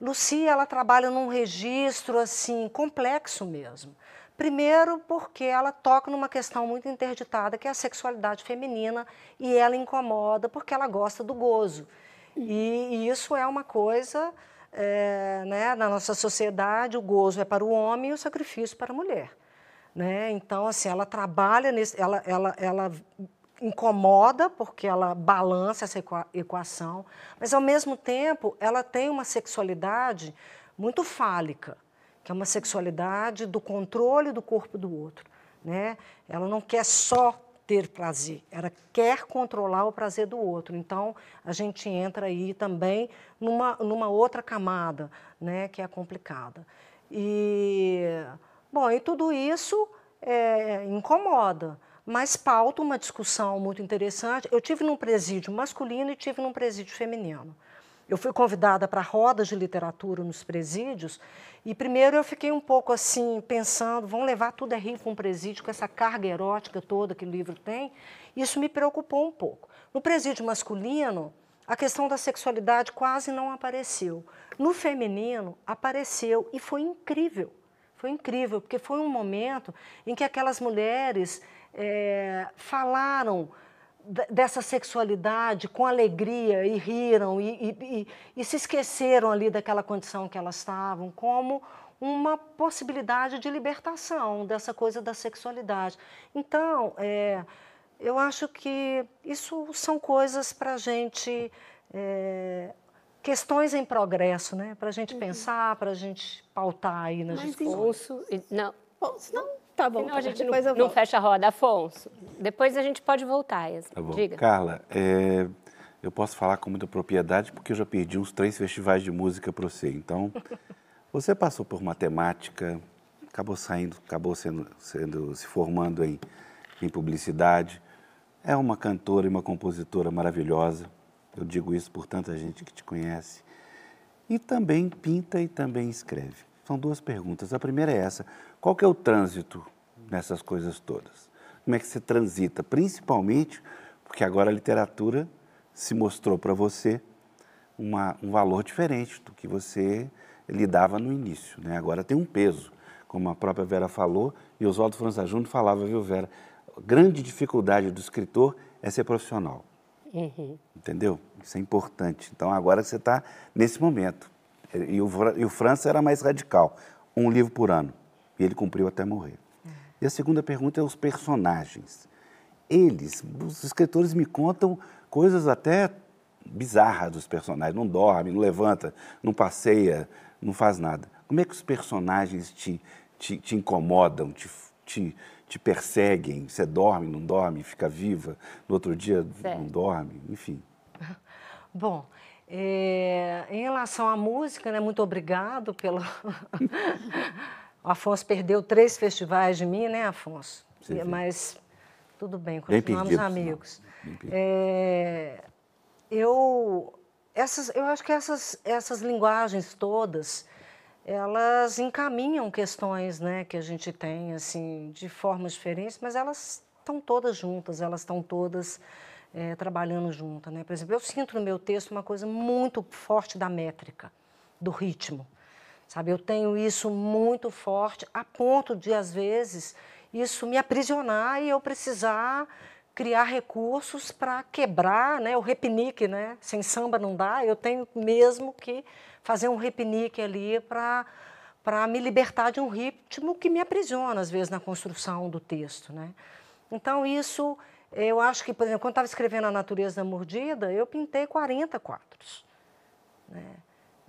Lucy, ela trabalha num registro assim complexo mesmo. Primeiro, porque ela toca numa questão muito interditada, que é a sexualidade feminina, e ela incomoda porque ela gosta do gozo. E, e isso é uma coisa, é, né, na nossa sociedade, o gozo é para o homem e o sacrifício para a mulher. Né? Então, assim, ela trabalha nesse, ela, ela, ela incomoda porque ela balança essa equação, mas ao mesmo tempo ela tem uma sexualidade muito fálica, que é uma sexualidade do controle do corpo do outro, né? Ela não quer só ter prazer, ela quer controlar o prazer do outro. Então a gente entra aí também numa, numa outra camada, né, que é complicada. E bom, e tudo isso é, incomoda mas pauta uma discussão muito interessante. Eu tive num presídio masculino e tive num presídio feminino. Eu fui convidada para rodas de literatura nos presídios e primeiro eu fiquei um pouco assim pensando, vão levar tudo a rir para um presídio com essa carga erótica toda que o livro tem. Isso me preocupou um pouco. No presídio masculino, a questão da sexualidade quase não apareceu. No feminino, apareceu e foi incrível. Foi incrível, porque foi um momento em que aquelas mulheres é, falaram dessa sexualidade com alegria e riram e, e, e, se esqueceram ali daquela condição que elas estavam, como uma possibilidade de libertação dessa coisa da sexualidade. Então, é, eu acho que isso são coisas para a gente. É, questões em progresso, né? Para a gente uhum. pensar, para a gente pautar aí nas Mas discussões. Não, não, Tá bom, Senão tá a gente depois não, eu volto. não fecha a roda. Afonso, depois a gente pode voltar, Yas. Tá bom. Diga. Carla, é, eu posso falar com muita propriedade porque eu já perdi uns três festivais de música para você. Então, você passou por matemática, acabou saindo, acabou sendo, sendo se formando em, em publicidade. É uma cantora e uma compositora maravilhosa. Eu digo isso por tanta gente que te conhece. E também pinta e também escreve. São duas perguntas. A primeira é essa: qual que é o trânsito nessas coisas todas? Como é que você transita? Principalmente porque agora a literatura se mostrou para você uma, um valor diferente do que você lidava no início. Né? Agora tem um peso, como a própria Vera falou, e Oswaldo França Júnior falava, viu, Vera? A grande dificuldade do escritor é ser profissional. Uhum. Entendeu? Isso é importante. Então, agora você está nesse momento. E o, e o França era mais radical, um livro por ano. E ele cumpriu até morrer. E a segunda pergunta é os personagens. Eles, os escritores me contam coisas até bizarras dos personagens. Não dorme, não levanta, não passeia, não faz nada. Como é que os personagens te, te, te incomodam, te, te, te perseguem? Você dorme, não dorme, fica viva, no outro dia certo. não dorme, enfim. Bom, é, em relação à música, né, muito obrigado pelo. o Afonso perdeu três festivais de mim, né, Afonso? Sim, sim. Mas tudo bem, continuamos bem perdido, amigos. É, eu, essas, eu acho que essas, essas linguagens todas, elas encaminham questões né, que a gente tem assim, de formas diferentes, mas elas estão todas juntas, elas estão todas é, trabalhando juntas. Né? Por exemplo, eu sinto no meu texto uma coisa muito forte da métrica, do ritmo. Sabe, eu tenho isso muito forte, a ponto de, às vezes, isso me aprisionar e eu precisar criar recursos para quebrar né, o repinique, né? Sem samba não dá, eu tenho mesmo que fazer um repinique ali para para me libertar de um ritmo que me aprisiona, às vezes, na construção do texto. Né? Então, isso, eu acho que, por exemplo, quando estava escrevendo A Natureza da Mordida, eu pintei 40 quadros. Né?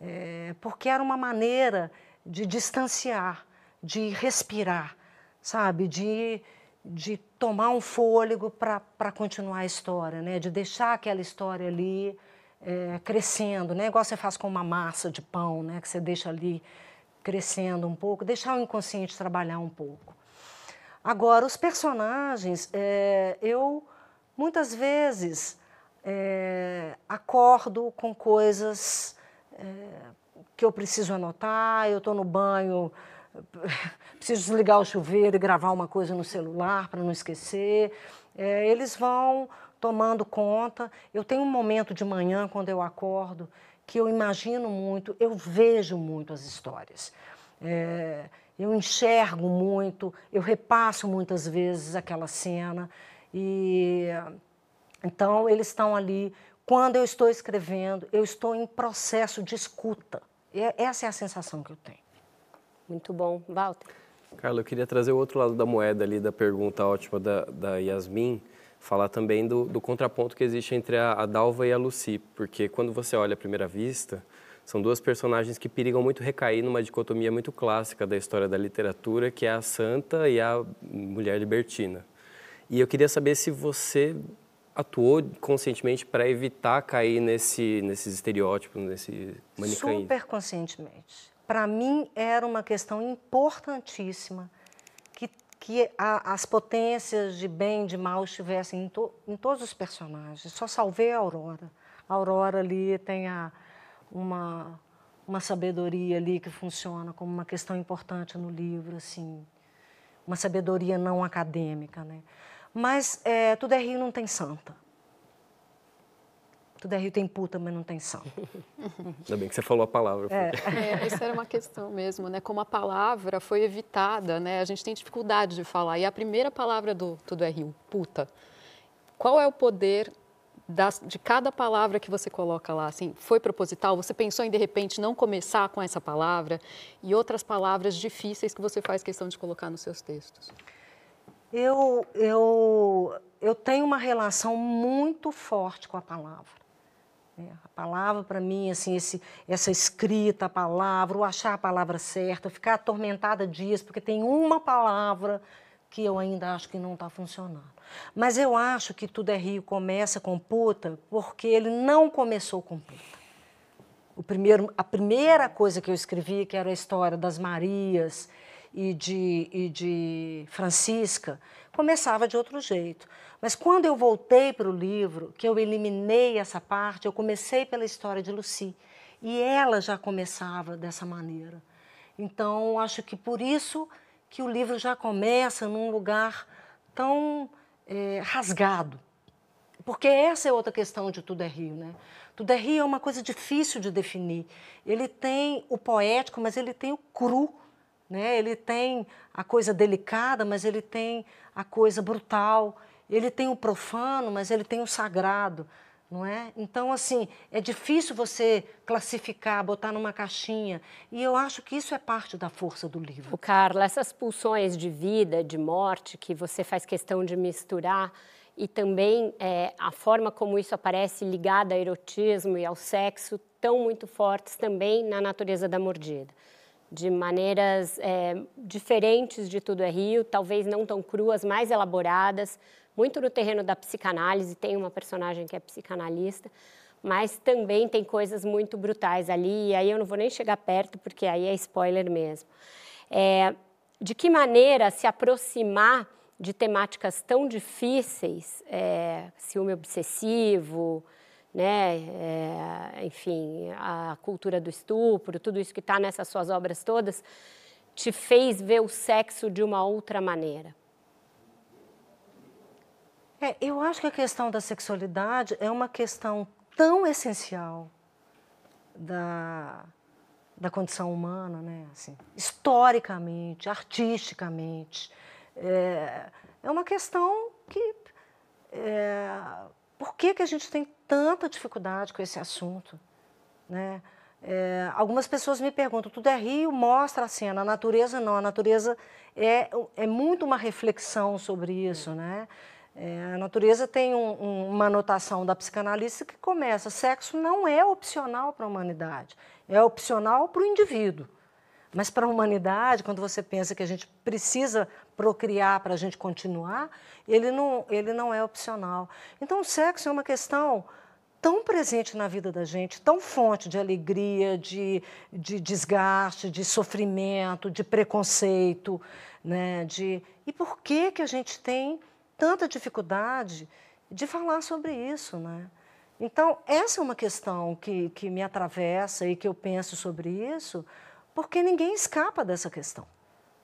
É, porque era uma maneira de distanciar, de respirar, sabe? De, de tomar um fôlego para continuar a história, né? de deixar aquela história ali é, crescendo, né? igual você faz com uma massa de pão, né? que você deixa ali crescendo um pouco, deixar o inconsciente trabalhar um pouco. Agora, os personagens, é, eu muitas vezes é, acordo com coisas que eu preciso anotar, eu estou no banho preciso desligar o chuveiro e gravar uma coisa no celular para não esquecer. É, eles vão tomando conta. Eu tenho um momento de manhã, quando eu acordo, que eu imagino muito, eu vejo muito as histórias. É, eu enxergo muito, eu repasso muitas vezes aquela cena. E então eles estão ali. Quando eu estou escrevendo, eu estou em processo de escuta. E essa é a sensação que eu tenho. Muito bom. Walter? Carla, eu queria trazer o outro lado da moeda ali, da pergunta ótima da, da Yasmin, falar também do, do contraponto que existe entre a, a Dalva e a Lucy, porque quando você olha à primeira vista, são duas personagens que perigam muito recair numa dicotomia muito clássica da história da literatura, que é a santa e a mulher libertina. E eu queria saber se você atuou conscientemente para evitar cair nesse, nesses estereótipos, nesse manicaísmo. Super conscientemente para mim era uma questão importantíssima que, que a, as potências de bem e de mal estivessem em, to, em, todos os personagens. Só salvei a Aurora. A Aurora ali tem a, uma, uma sabedoria ali que funciona como uma questão importante no livro, assim, uma sabedoria não acadêmica, né? Mas é, tudo é rio não tem santa. Tudo é rio tem puta, mas não tem sal. Ainda bem que você falou a palavra. É. é, essa era uma questão mesmo, né? Como a palavra foi evitada, né? A gente tem dificuldade de falar. E a primeira palavra do Tudo é Rio, puta. Qual é o poder das, de cada palavra que você coloca lá? Assim, foi proposital? Você pensou em, de repente, não começar com essa palavra? E outras palavras difíceis que você faz questão de colocar nos seus textos? Eu, eu, eu tenho uma relação muito forte com a palavra. É, a palavra para mim, assim, esse, essa escrita, a palavra, o achar a palavra certa, ficar atormentada dias, porque tem uma palavra que eu ainda acho que não está funcionando. Mas eu acho que Tudo é Rio começa com puta, porque ele não começou com puta. O primeiro, a primeira coisa que eu escrevi, que era a história das Marias e de, e de Francisca, começava de outro jeito. Mas quando eu voltei para o livro, que eu eliminei essa parte, eu comecei pela história de Lucy. E ela já começava dessa maneira. Então, acho que por isso que o livro já começa num lugar tão é, rasgado. Porque essa é outra questão de Tudo é Rio, né? Tudo é Rio é uma coisa difícil de definir. Ele tem o poético, mas ele tem o cru, né? Ele tem a coisa delicada, mas ele tem a coisa brutal. Ele tem o profano, mas ele tem o sagrado. não é? Então, assim, é difícil você classificar, botar numa caixinha. E eu acho que isso é parte da força do livro. O Carla, essas pulsões de vida, de morte, que você faz questão de misturar, e também é, a forma como isso aparece ligada ao erotismo e ao sexo, tão muito fortes também na natureza da mordida. De maneiras é, diferentes de Tudo é Rio, talvez não tão cruas, mais elaboradas, muito no terreno da psicanálise, tem uma personagem que é psicanalista, mas também tem coisas muito brutais ali, e aí eu não vou nem chegar perto, porque aí é spoiler mesmo. É, de que maneira se aproximar de temáticas tão difíceis, é, ciúme obsessivo, né, é, enfim, a cultura do estupro, tudo isso que está nessas suas obras todas, te fez ver o sexo de uma outra maneira? É, eu acho que a questão da sexualidade é uma questão tão essencial da, da condição humana, né? Assim, historicamente, artisticamente. É, é uma questão que. É, por que, que a gente tem tanta dificuldade com esse assunto? Né? É, algumas pessoas me perguntam, tudo é rio, mostra a cena, a natureza não, a natureza é, é muito uma reflexão sobre isso, né? É, a natureza tem um, um, uma anotação da psicanalista que começa: sexo não é opcional para a humanidade, é opcional para o indivíduo. Mas para a humanidade, quando você pensa que a gente precisa procriar para a gente continuar, ele não, ele não é opcional. Então, o sexo é uma questão tão presente na vida da gente, tão fonte de alegria, de, de desgaste, de sofrimento, de preconceito. Né? De, e por que, que a gente tem tanta dificuldade de falar sobre isso, né? Então, essa é uma questão que, que me atravessa e que eu penso sobre isso, porque ninguém escapa dessa questão.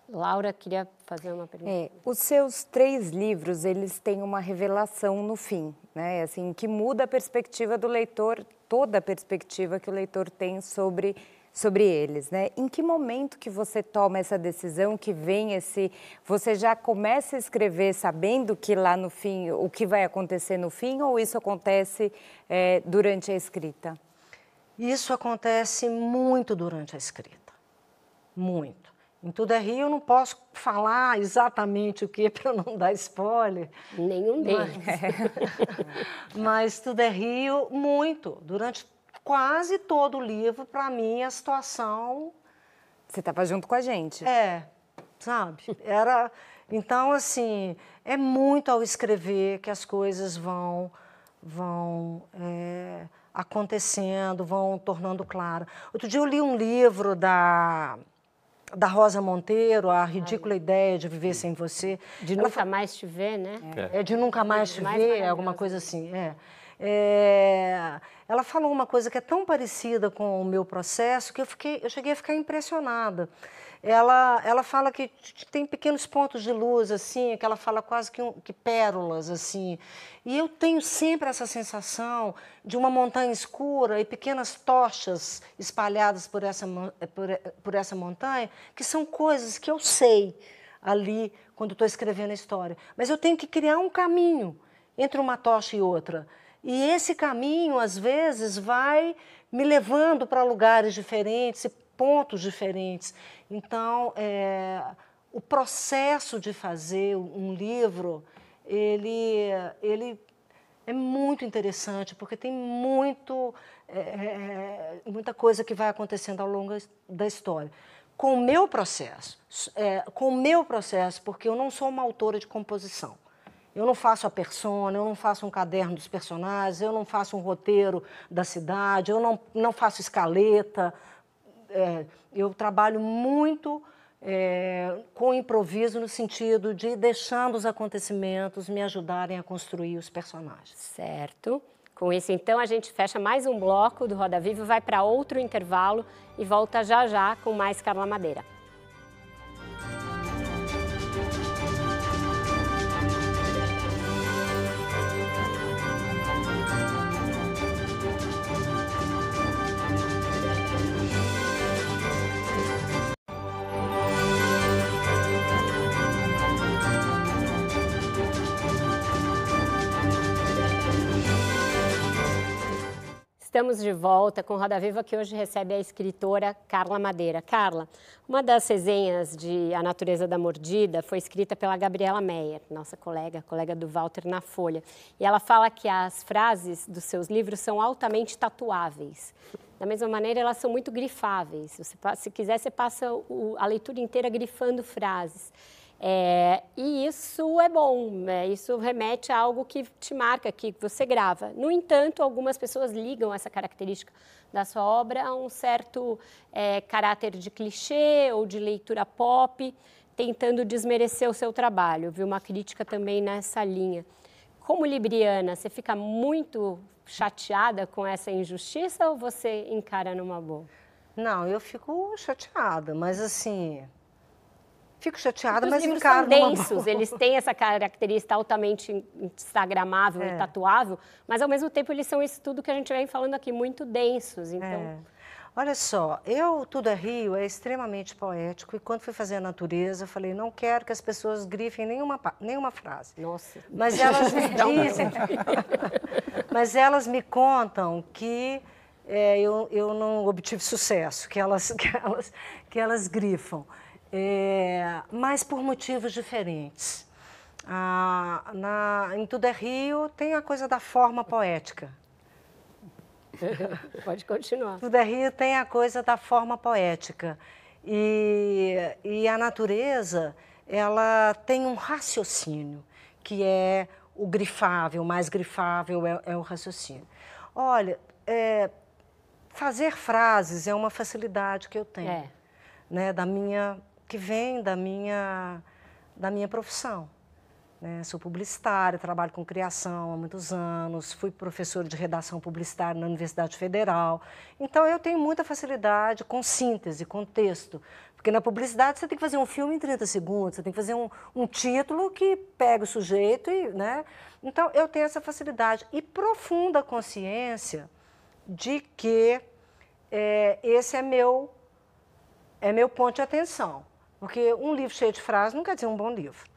Laura queria fazer uma pergunta. É, os seus três livros, eles têm uma revelação no fim, né? Assim, que muda a perspectiva do leitor, toda a perspectiva que o leitor tem sobre sobre eles, né? Em que momento que você toma essa decisão, que vem esse, você já começa a escrever sabendo que lá no fim o que vai acontecer no fim, ou isso acontece é, durante a escrita? Isso acontece muito durante a escrita, muito. Em Tudo é Rio eu não posso falar exatamente o que para não dar spoiler. Nenhum deles. Mas, mas Tudo é Rio muito. Durante quase todo o livro, para mim, a situação. Você estava junto com a gente. É, sabe? Era. Então, assim, é muito ao escrever que as coisas vão, vão é, acontecendo, vão tornando claras. Outro dia eu li um livro da da Rosa Monteiro, A Ridícula Ai. Ideia de Viver Sem Você. De Ela Nunca Mais Te Ver, né? É, é de Nunca Mais Te mais Ver, alguma coisa assim. É. É, ela falou uma coisa que é tão parecida com o meu processo que eu, fiquei, eu cheguei a ficar impressionada. Ela, ela fala que tem pequenos pontos de luz, assim, que ela fala quase que, um, que pérolas, assim. E eu tenho sempre essa sensação de uma montanha escura e pequenas tochas espalhadas por essa, por, por essa montanha, que são coisas que eu sei ali quando estou escrevendo a história. Mas eu tenho que criar um caminho entre uma tocha e outra. E esse caminho, às vezes, vai me levando para lugares diferentes pontos diferentes. Então, é, o processo de fazer um livro, ele, ele é muito interessante, porque tem muito, é, é, muita coisa que vai acontecendo ao longo da história. Com o meu processo, é, com o meu processo, porque eu não sou uma autora de composição. Eu não faço a persona, eu não faço um caderno dos personagens, eu não faço um roteiro da cidade, eu não, não faço escaleta. É, eu trabalho muito é, com improviso no sentido de deixando os acontecimentos me ajudarem a construir os personagens. Certo. Com isso, então, a gente fecha mais um bloco do Roda Viva, vai para outro intervalo e volta já já com mais Carla Madeira. Estamos de volta com Roda Viva, que hoje recebe a escritora Carla Madeira. Carla, uma das resenhas de A Natureza da Mordida foi escrita pela Gabriela Meyer, nossa colega, colega do Walter na Folha. E ela fala que as frases dos seus livros são altamente tatuáveis. Da mesma maneira, elas são muito grifáveis. Você, se quiser, você passa a leitura inteira grifando frases. É, e isso é bom, né? isso remete a algo que te marca, que você grava. No entanto, algumas pessoas ligam essa característica da sua obra a um certo é, caráter de clichê ou de leitura pop, tentando desmerecer o seu trabalho. Vi uma crítica também nessa linha. Como libriana, você fica muito chateada com essa injustiça ou você encara numa boa? Não, eu fico chateada, mas assim, Fico chateada, mas livros encaro são densos, eles têm essa característica altamente instagramável é. e tatuável, mas ao mesmo tempo eles são isso tudo que a gente vem falando aqui, muito densos, então... É. Olha só, eu, Tudo é Rio, é extremamente poético e quando fui fazer a natureza, eu falei, não quero que as pessoas grifem nenhuma, nenhuma frase. Nossa. Mas elas me dizem, mas elas me contam que é, eu, eu não obtive sucesso, que elas, que elas, que elas grifam é, mas por motivos diferentes. Ah, na, em Tudo é Rio tem a coisa da forma poética. Pode continuar. Tudo é Rio tem a coisa da forma poética. E, e a natureza, ela tem um raciocínio, que é o grifável, o mais grifável é, é o raciocínio. Olha, é, fazer frases é uma facilidade que eu tenho, é. né, da minha que vem da minha, da minha profissão. Né? Sou publicitária, trabalho com criação há muitos anos, fui professora de redação publicitária na Universidade Federal. Então, eu tenho muita facilidade com síntese, com texto. Porque na publicidade você tem que fazer um filme em 30 segundos, você tem que fazer um, um título que pega o sujeito e. Né? Então, eu tenho essa facilidade e profunda consciência de que é, esse é meu, é meu ponto de atenção. Porque um livro cheio de frases não quer dizer um bom livro.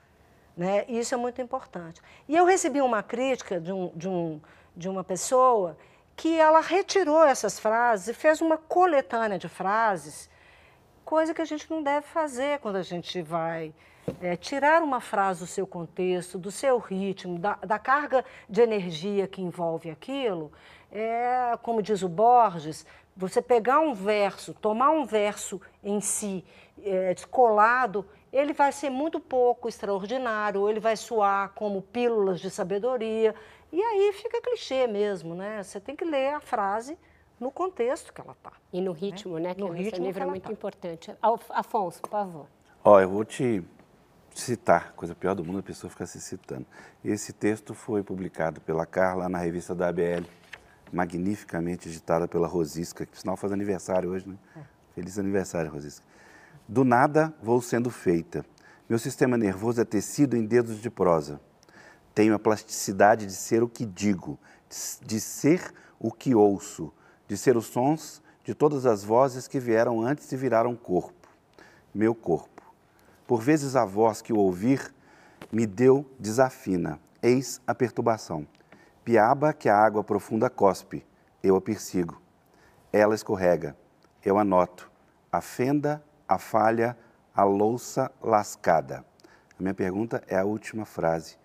Né? Isso é muito importante. E eu recebi uma crítica de, um, de, um, de uma pessoa que ela retirou essas frases e fez uma coletânea de frases, coisa que a gente não deve fazer quando a gente vai é, tirar uma frase do seu contexto, do seu ritmo, da, da carga de energia que envolve aquilo. É, como diz o Borges, você pegar um verso, tomar um verso em si é, descolado, ele vai ser muito pouco extraordinário, ele vai soar como pílulas de sabedoria, e aí fica clichê mesmo, né? Você tem que ler a frase no contexto que ela está. E no ritmo, né? né? Que no ritmo livro é muito tá. importante. Afonso, por favor. Ó, eu vou te citar, coisa pior do mundo a pessoa ficar se citando. Esse texto foi publicado pela Carla na revista da ABL, magnificamente editada pela Rosisca, que sinal faz aniversário hoje, né? É. Feliz aniversário, Rosisca. Do nada vou sendo feita. Meu sistema nervoso é tecido em dedos de prosa. Tenho a plasticidade de ser o que digo, de ser o que ouço, de ser os sons de todas as vozes que vieram antes e viraram corpo, meu corpo. Por vezes a voz que o ouvir me deu desafina, eis a perturbação. Piaba que a água profunda cospe, eu a persigo. Ela escorrega, eu anoto. A fenda a falha, a louça lascada. A minha pergunta é a última frase.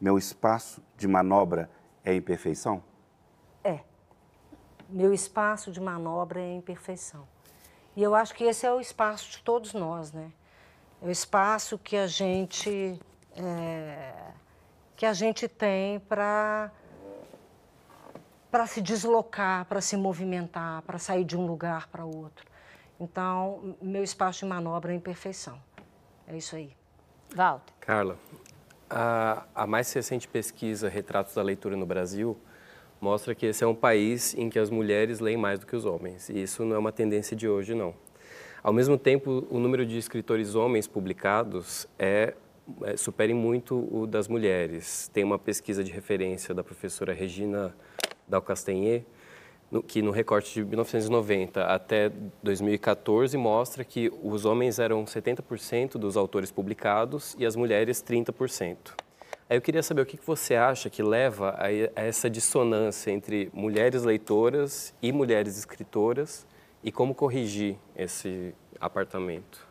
Meu espaço de manobra é imperfeição? É. Meu espaço de manobra é imperfeição. E eu acho que esse é o espaço de todos nós, né? É o espaço que a gente é, que a gente tem para para se deslocar, para se movimentar, para sair de um lugar para outro. Então, meu espaço de manobra é imperfeição. É isso aí. Walter. Carla, a, a mais recente pesquisa Retratos da Leitura no Brasil mostra que esse é um país em que as mulheres leem mais do que os homens. E isso não é uma tendência de hoje, não. Ao mesmo tempo, o número de escritores homens publicados é, é supere muito o das mulheres. Tem uma pesquisa de referência da professora Regina Dalcastanhe, no, que no recorte de 1990 até 2014 mostra que os homens eram 70% dos autores publicados e as mulheres 30%. Aí eu queria saber o que você acha que leva a essa dissonância entre mulheres leitoras e mulheres escritoras e como corrigir esse apartamento.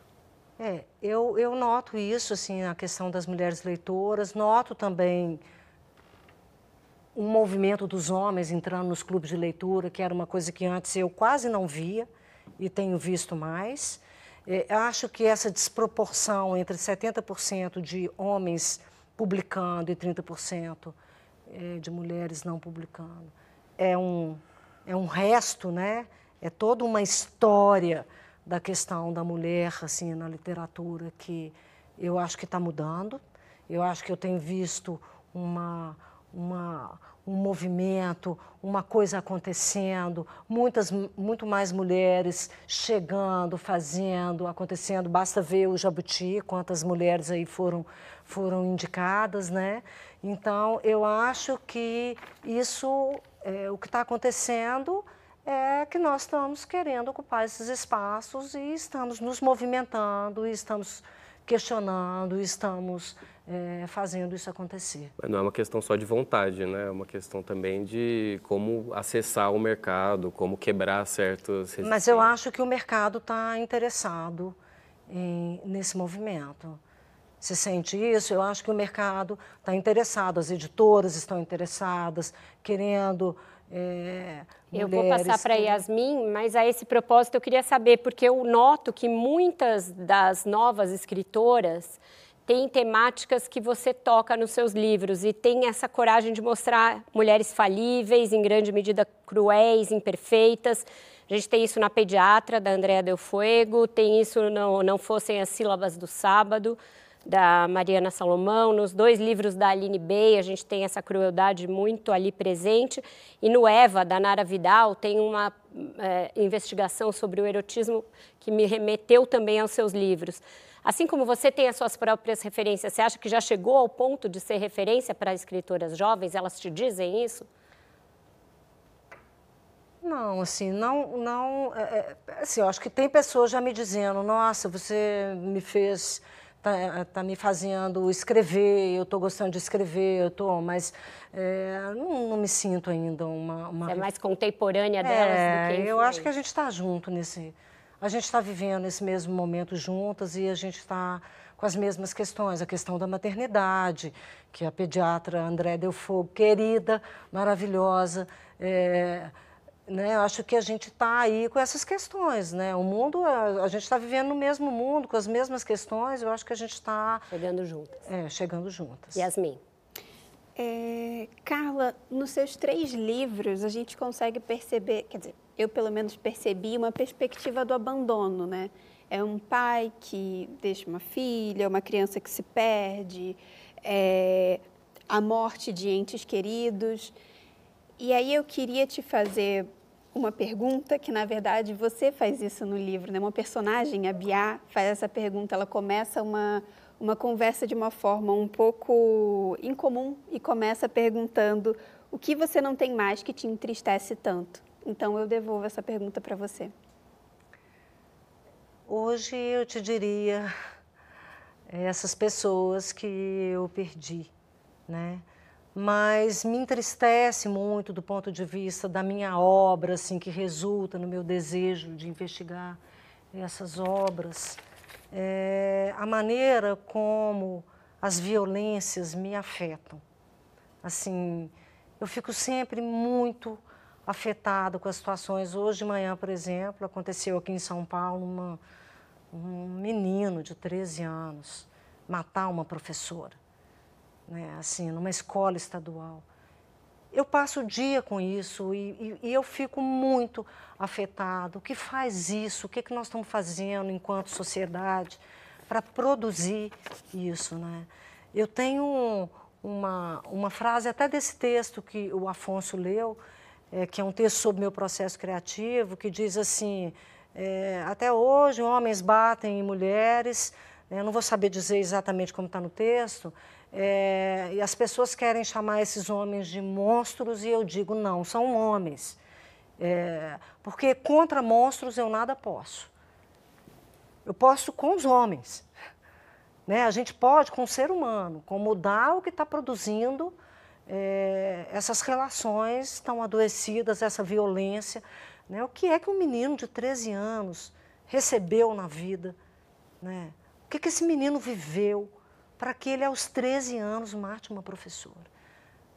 É, eu, eu noto isso, assim, a questão das mulheres leitoras, noto também um movimento dos homens entrando nos clubes de leitura, que era uma coisa que antes eu quase não via e tenho visto mais. É, acho que essa desproporção entre 70% de homens publicando e 30% é, de mulheres não publicando. É um, é um resto, né? é toda uma história da questão da mulher assim, na literatura que eu acho que está mudando. Eu acho que eu tenho visto uma, uma, um movimento, uma coisa acontecendo, muitas, muito mais mulheres chegando, fazendo, acontecendo. Basta ver o Jabuti, quantas mulheres aí foram, foram indicadas, né? Então, eu acho que isso, é, o que está acontecendo é que nós estamos querendo ocupar esses espaços e estamos nos movimentando, e estamos questionando, e estamos é, fazendo isso acontecer. Mas não é uma questão só de vontade, né? É uma questão também de como acessar o mercado, como quebrar certos. Mas eu acho que o mercado está interessado em, nesse movimento. Você sente isso? Eu acho que o mercado está interessado, as editoras estão interessadas, querendo. É, eu vou passar para Yasmin, mas a esse propósito eu queria saber, porque eu noto que muitas das novas escritoras tem temáticas que você toca nos seus livros e tem essa coragem de mostrar mulheres falíveis, em grande medida cruéis, imperfeitas. A gente tem isso na Pediatra, da Andrea Del Fuego, tem isso no Não Fossem as Sílabas do Sábado, da Mariana Salomão, nos dois livros da Aline Bey, a gente tem essa crueldade muito ali presente, e no Eva, da Nara Vidal, tem uma é, investigação sobre o erotismo que me remeteu também aos seus livros. Assim como você tem as suas próprias referências, você acha que já chegou ao ponto de ser referência para escritoras jovens? Elas te dizem isso? Não, assim, não, não, é, assim, eu acho que tem pessoas já me dizendo, nossa, você me fez, tá, tá me fazendo escrever, eu estou gostando de escrever, eu estou, mas é, não, não, me sinto ainda uma... uma... É mais contemporânea delas é, do que eu acho que a gente está junto nesse, a gente está vivendo esse mesmo momento juntas e a gente está com as mesmas questões, a questão da maternidade, que a pediatra André Deu Fogo, querida, maravilhosa, é, né, eu acho que a gente está aí com essas questões, né? O mundo, a, a gente está vivendo no mesmo mundo, com as mesmas questões, eu acho que a gente está... Chegando juntas. É, chegando juntas. Yasmin. É, Carla, nos seus três livros, a gente consegue perceber, quer dizer, eu pelo menos percebi uma perspectiva do abandono, né? É um pai que deixa uma filha, uma criança que se perde, é, a morte de entes queridos. E aí eu queria te fazer uma pergunta que, na verdade, você faz isso no livro, né? Uma personagem, a Bia, faz essa pergunta. Ela começa uma, uma conversa de uma forma um pouco incomum e começa perguntando o que você não tem mais que te entristece tanto. Então eu devolvo essa pergunta para você. Hoje eu te diria essas pessoas que eu perdi, né? Mas me entristece muito do ponto de vista da minha obra, assim, que resulta no meu desejo de investigar essas obras, é, a maneira como as violências me afetam. Assim, eu fico sempre muito afetado com as situações. Hoje de manhã, por exemplo, aconteceu aqui em São Paulo uma, um menino de 13 anos matar uma professora, né, assim, numa escola estadual. Eu passo o dia com isso e, e, e, eu fico muito afetado. O que faz isso? O que, é que nós estamos fazendo enquanto sociedade para produzir isso? Né? Eu tenho uma, uma frase até desse texto que o Afonso leu, é, que é um texto sobre meu processo criativo, que diz assim: é, até hoje homens batem em mulheres, né, eu não vou saber dizer exatamente como está no texto, é, e as pessoas querem chamar esses homens de monstros, e eu digo: não, são homens. É, porque contra monstros eu nada posso. Eu posso com os homens. Né? A gente pode, com o ser humano, com mudar o que está produzindo é, essas relações tão adoecidas, essa violência. Né? O que é que um menino de 13 anos recebeu na vida? Né? O que, que esse menino viveu para que ele, aos 13 anos, mate uma professora?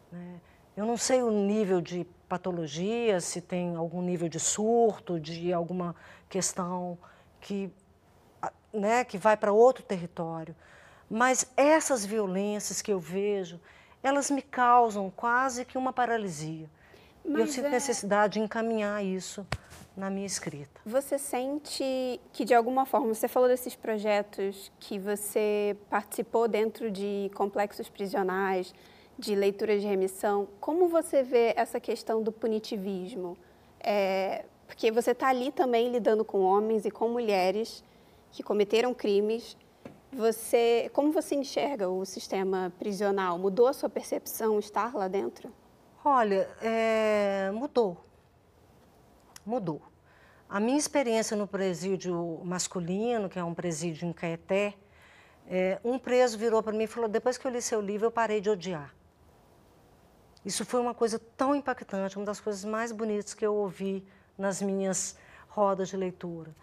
Né? Eu não sei o nível de patologia, se tem algum nível de surto, de alguma questão que né, que vai para outro território. Mas essas violências que eu vejo, elas me causam quase que uma paralisia. Mas eu sinto é... necessidade de encaminhar isso na minha escrita. Você sente que, de alguma forma, você falou desses projetos que você participou dentro de complexos prisionais, de leitura de remissão, como você vê essa questão do punitivismo? É, porque você está ali também lidando com homens e com mulheres que cometeram crimes. Você, como você enxerga o sistema prisional? Mudou a sua percepção estar lá dentro? Olha, é, mudou. Mudou. A minha experiência no presídio masculino, que é um presídio em Caeté, é, um preso virou para mim e falou: depois que eu li seu livro, eu parei de odiar. Isso foi uma coisa tão impactante, uma das coisas mais bonitas que eu ouvi nas minhas rodas de leitura.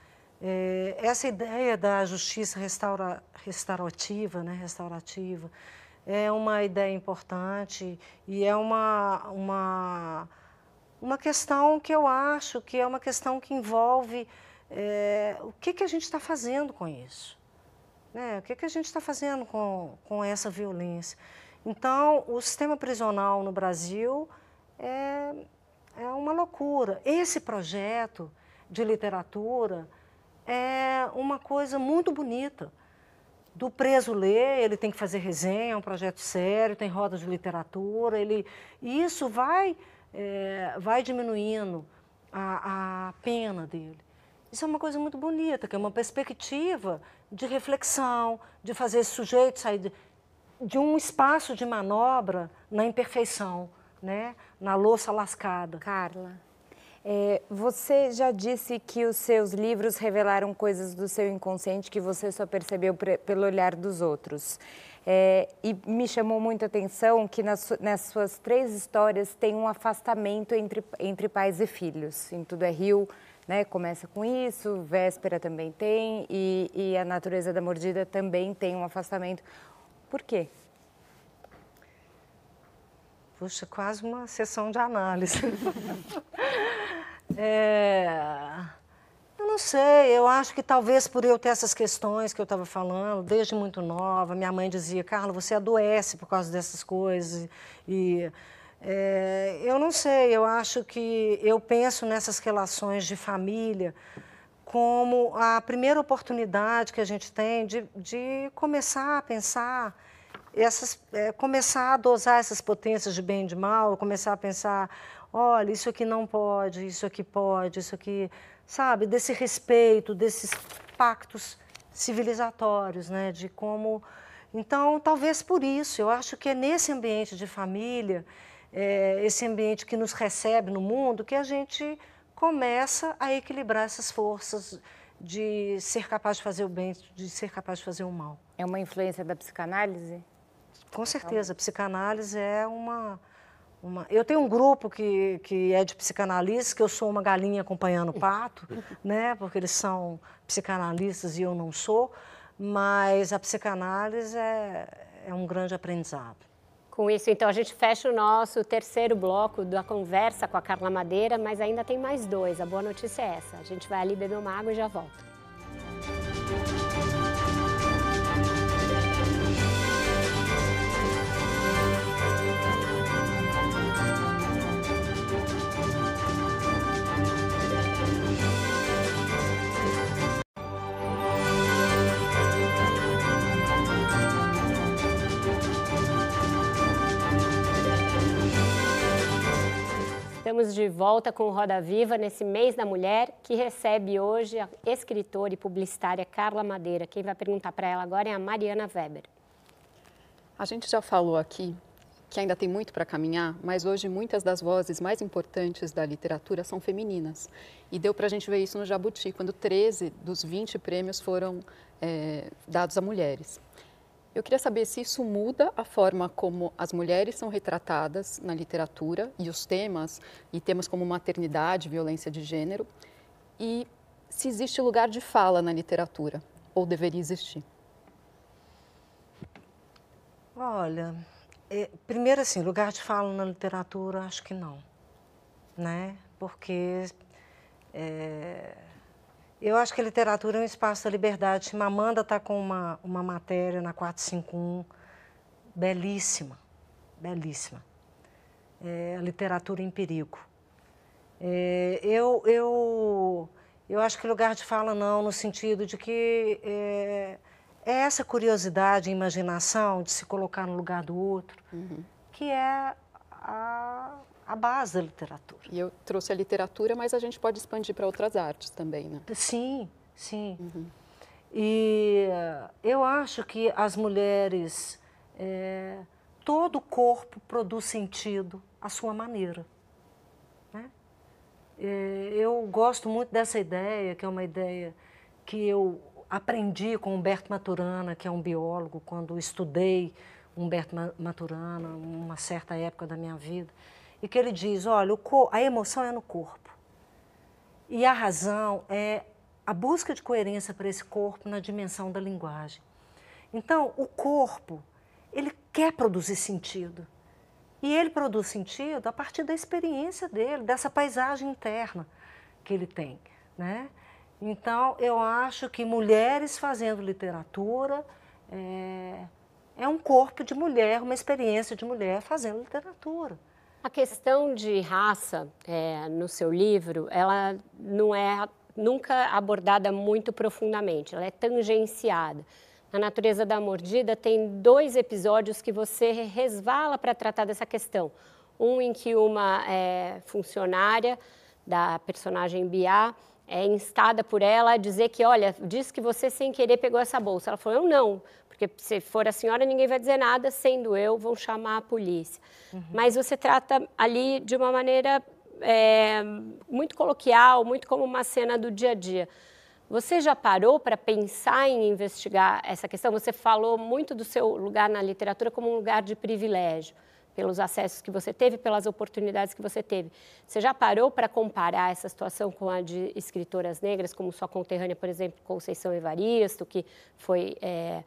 É, essa ideia da justiça restaura, restaurativa, né, restaurativa, é uma ideia importante e é uma, uma, uma questão que eu acho que é uma questão que envolve é, o que, que a gente está fazendo com isso. Né? O que, que a gente está fazendo com, com essa violência. Então, o sistema prisional no Brasil é, é uma loucura. Esse projeto de literatura é uma coisa muito bonita. Do preso ler, ele tem que fazer resenha, é um projeto sério, tem rodas de literatura, ele, isso vai, é, vai diminuindo a, a pena dele. Isso é uma coisa muito bonita, que é uma perspectiva de reflexão, de fazer esse sujeito sair de, de um espaço de manobra na imperfeição, né? na louça lascada. Carla. É, você já disse que os seus livros revelaram coisas do seu inconsciente que você só percebeu pelo olhar dos outros. É, e me chamou muita atenção que nas, nas, suas três histórias tem um afastamento entre, entre pais e filhos. Em Tudo é Rio, né, começa com isso, Véspera também tem, e, e A Natureza da Mordida também tem um afastamento. Por quê? Puxa, quase uma sessão de análise. é... Não sei, eu acho que talvez por eu ter essas questões que eu estava falando, desde muito nova, minha mãe dizia, Carla, você adoece por causa dessas coisas. E é, eu não sei, eu acho que eu penso nessas relações de família como a primeira oportunidade que a gente tem de, de começar a pensar essas, é, começar a dosar essas potências de bem e de mal, começar a pensar, olha, isso aqui não pode, isso aqui pode, isso aqui, sabe, desse respeito, desses pactos civilizatórios, né, de como... Então, talvez por isso, eu acho que é nesse ambiente de família, é, esse ambiente que nos recebe no mundo, que a gente começa a equilibrar essas forças de ser capaz de fazer o bem, de ser capaz de fazer o mal. É uma influência da psicanálise? Com certeza, a psicanálise é uma, uma... Eu tenho um grupo que, que é de psicanalistas, que eu sou uma galinha acompanhando o pato, né? porque eles são psicanalistas e eu não sou, mas a psicanálise é, é um grande aprendizado. Com isso, então, a gente fecha o nosso terceiro bloco da conversa com a Carla Madeira, mas ainda tem mais dois. A boa notícia é essa. A gente vai ali beber uma água e já volta. Estamos de volta com o Roda Viva nesse mês da mulher, que recebe hoje a escritora e publicitária Carla Madeira. Quem vai perguntar para ela agora é a Mariana Weber. A gente já falou aqui que ainda tem muito para caminhar, mas hoje muitas das vozes mais importantes da literatura são femininas. E deu para a gente ver isso no Jabuti, quando 13 dos 20 prêmios foram é, dados a mulheres. Eu queria saber se isso muda a forma como as mulheres são retratadas na literatura e os temas, e temas como maternidade, violência de gênero, e se existe lugar de fala na literatura, ou deveria existir. Olha, é, primeiro assim, lugar de fala na literatura, acho que não, né? Porque é, eu acho que a literatura é um espaço da liberdade. Mamanda está com uma, uma matéria na 451 belíssima, belíssima. É, a literatura em perigo. É, eu, eu, eu acho que lugar de fala não, no sentido de que é, é essa curiosidade, imaginação de se colocar no lugar do outro, uhum. que é a, a base da literatura. E eu trouxe a literatura, mas a gente pode expandir para outras artes também, né? Sim, sim. Uhum. E eu acho que as mulheres, é, todo o corpo produz sentido à sua maneira. Né? É, eu gosto muito dessa ideia, que é uma ideia que eu aprendi com Humberto Maturana, que é um biólogo, quando estudei Humberto Maturana, uma certa época da minha vida e que ele diz, olha, a emoção é no corpo. E a razão é a busca de coerência para esse corpo na dimensão da linguagem. Então, o corpo, ele quer produzir sentido. E ele produz sentido a partir da experiência dele, dessa paisagem interna que ele tem. Né? Então, eu acho que mulheres fazendo literatura é, é um corpo de mulher, uma experiência de mulher fazendo literatura. A questão de raça é, no seu livro, ela não é nunca abordada muito profundamente, ela é tangenciada. Na Natureza da Mordida tem dois episódios que você resvala para tratar dessa questão. Um em que uma é, funcionária da personagem Bia é instada por ela a dizer que, olha, diz que você sem querer pegou essa bolsa. Ela falou, eu não, porque se for a senhora, ninguém vai dizer nada, sendo eu, vão chamar a polícia. Uhum. Mas você trata ali de uma maneira é, muito coloquial, muito como uma cena do dia a dia. Você já parou para pensar em investigar essa questão? Você falou muito do seu lugar na literatura como um lugar de privilégio, pelos acessos que você teve, pelas oportunidades que você teve. Você já parou para comparar essa situação com a de escritoras negras, como sua conterrânea, por exemplo, Conceição Evaristo, que foi é,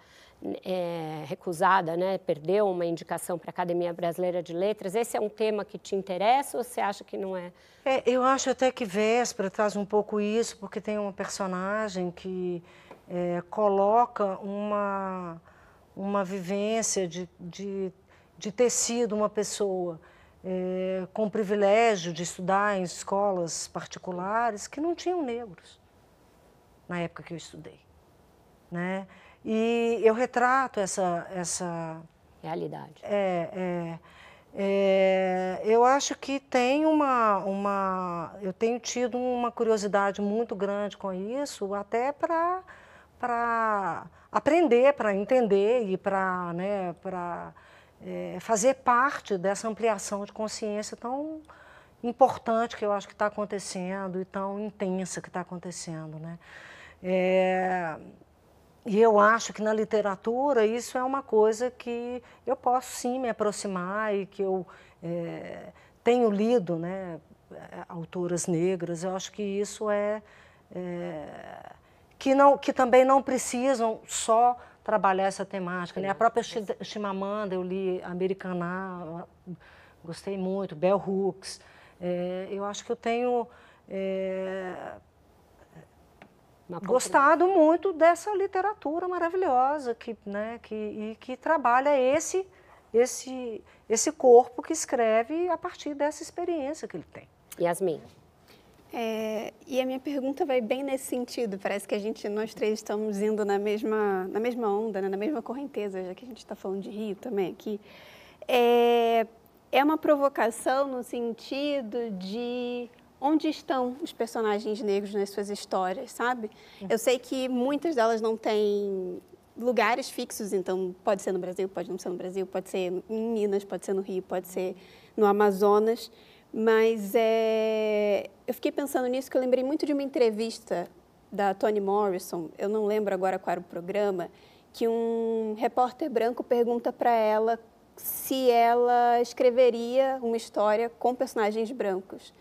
é, recusada, né, perdeu uma indicação para a Academia Brasileira de Letras. Esse é um tema que te interessa ou você acha que não é? é eu acho até que Véspera traz um pouco isso, porque tem uma personagem que é, coloca uma, uma vivência de, de, de ter sido uma pessoa é, com privilégio de estudar em escolas particulares que não tinham negros na época que eu estudei. Né? E eu retrato essa. essa Realidade. É, é, é, eu acho que tem uma, uma. Eu tenho tido uma curiosidade muito grande com isso, até para aprender, para entender e para né, é, fazer parte dessa ampliação de consciência tão importante que eu acho que está acontecendo e tão intensa que está acontecendo. Né? É, e eu acho que na literatura isso é uma coisa que eu posso sim me aproximar e que eu é, tenho lido, né, autoras negras. Eu acho que isso é, é, que não que também não precisam só trabalhar essa temática. Né? A própria Chimamanda eu li Americaná, gostei muito, Bell Hooks. É, eu acho que eu tenho é, gostado muito dessa literatura maravilhosa que, né, que, e que trabalha esse, esse, esse corpo que escreve a partir dessa experiência que ele tem. Yasmin. É, e a minha pergunta vai bem nesse sentido. Parece que a gente, nós três estamos indo na mesma, na mesma onda, né, na mesma correnteza, já que a gente está falando de Rio também aqui. É, é uma provocação no sentido de onde estão os personagens negros nas suas histórias, sabe? Eu sei que muitas delas não têm lugares fixos, então pode ser no Brasil, pode não ser no Brasil, pode ser em Minas, pode ser no Rio, pode ser no Amazonas, mas é... eu fiquei pensando nisso que eu lembrei muito de uma entrevista da Toni Morrison, eu não lembro agora qual era o programa, que um repórter branco pergunta para ela se ela escreveria uma história com personagens brancos.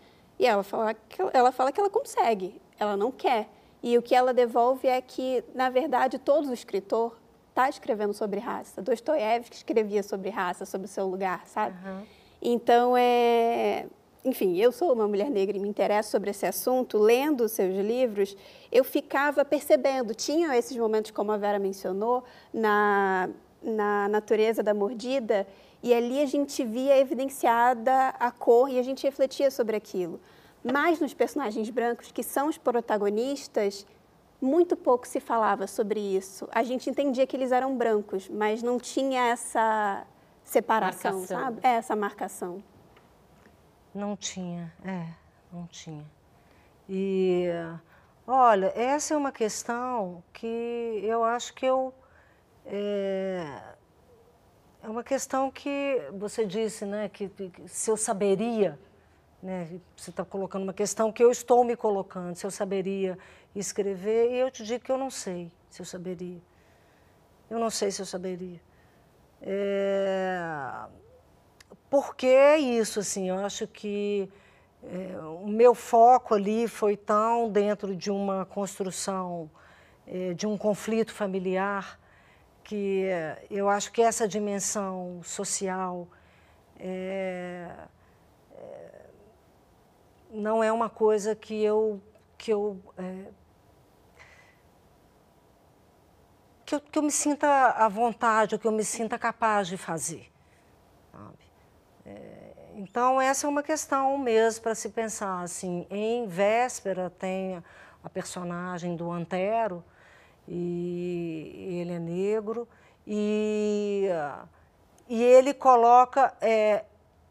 E ela fala, que, ela fala que ela consegue, ela não quer. E o que ela devolve é que, na verdade, todo escritor está escrevendo sobre raça. Dostoiévski escrevia sobre raça, sobre o seu lugar, sabe? Uhum. Então, é... enfim, eu sou uma mulher negra e me interesso sobre esse assunto. Lendo os seus livros, eu ficava percebendo, tinha esses momentos, como a Vera mencionou, na na natureza da mordida e ali a gente via evidenciada a cor e a gente refletia sobre aquilo. Mas nos personagens brancos, que são os protagonistas, muito pouco se falava sobre isso. A gente entendia que eles eram brancos, mas não tinha essa separação, marcação. sabe? É, essa marcação. Não tinha, é, não tinha. E, olha, essa é uma questão que eu acho que eu é, é uma questão que você disse, né, que, que se eu saberia, né, você está colocando uma questão que eu estou me colocando, se eu saberia escrever, e eu te digo que eu não sei se eu saberia. Eu não sei se eu saberia. É, porque é isso, assim, eu acho que é, o meu foco ali foi tão dentro de uma construção, é, de um conflito familiar, que eu acho que essa dimensão social é, é, não é uma coisa que eu que eu, é, que eu que eu me sinta à vontade, ou que eu me sinta capaz de fazer. É, então essa é uma questão mesmo para se pensar assim. Em véspera tem a personagem do Antero e ele é negro, e, e ele coloca é,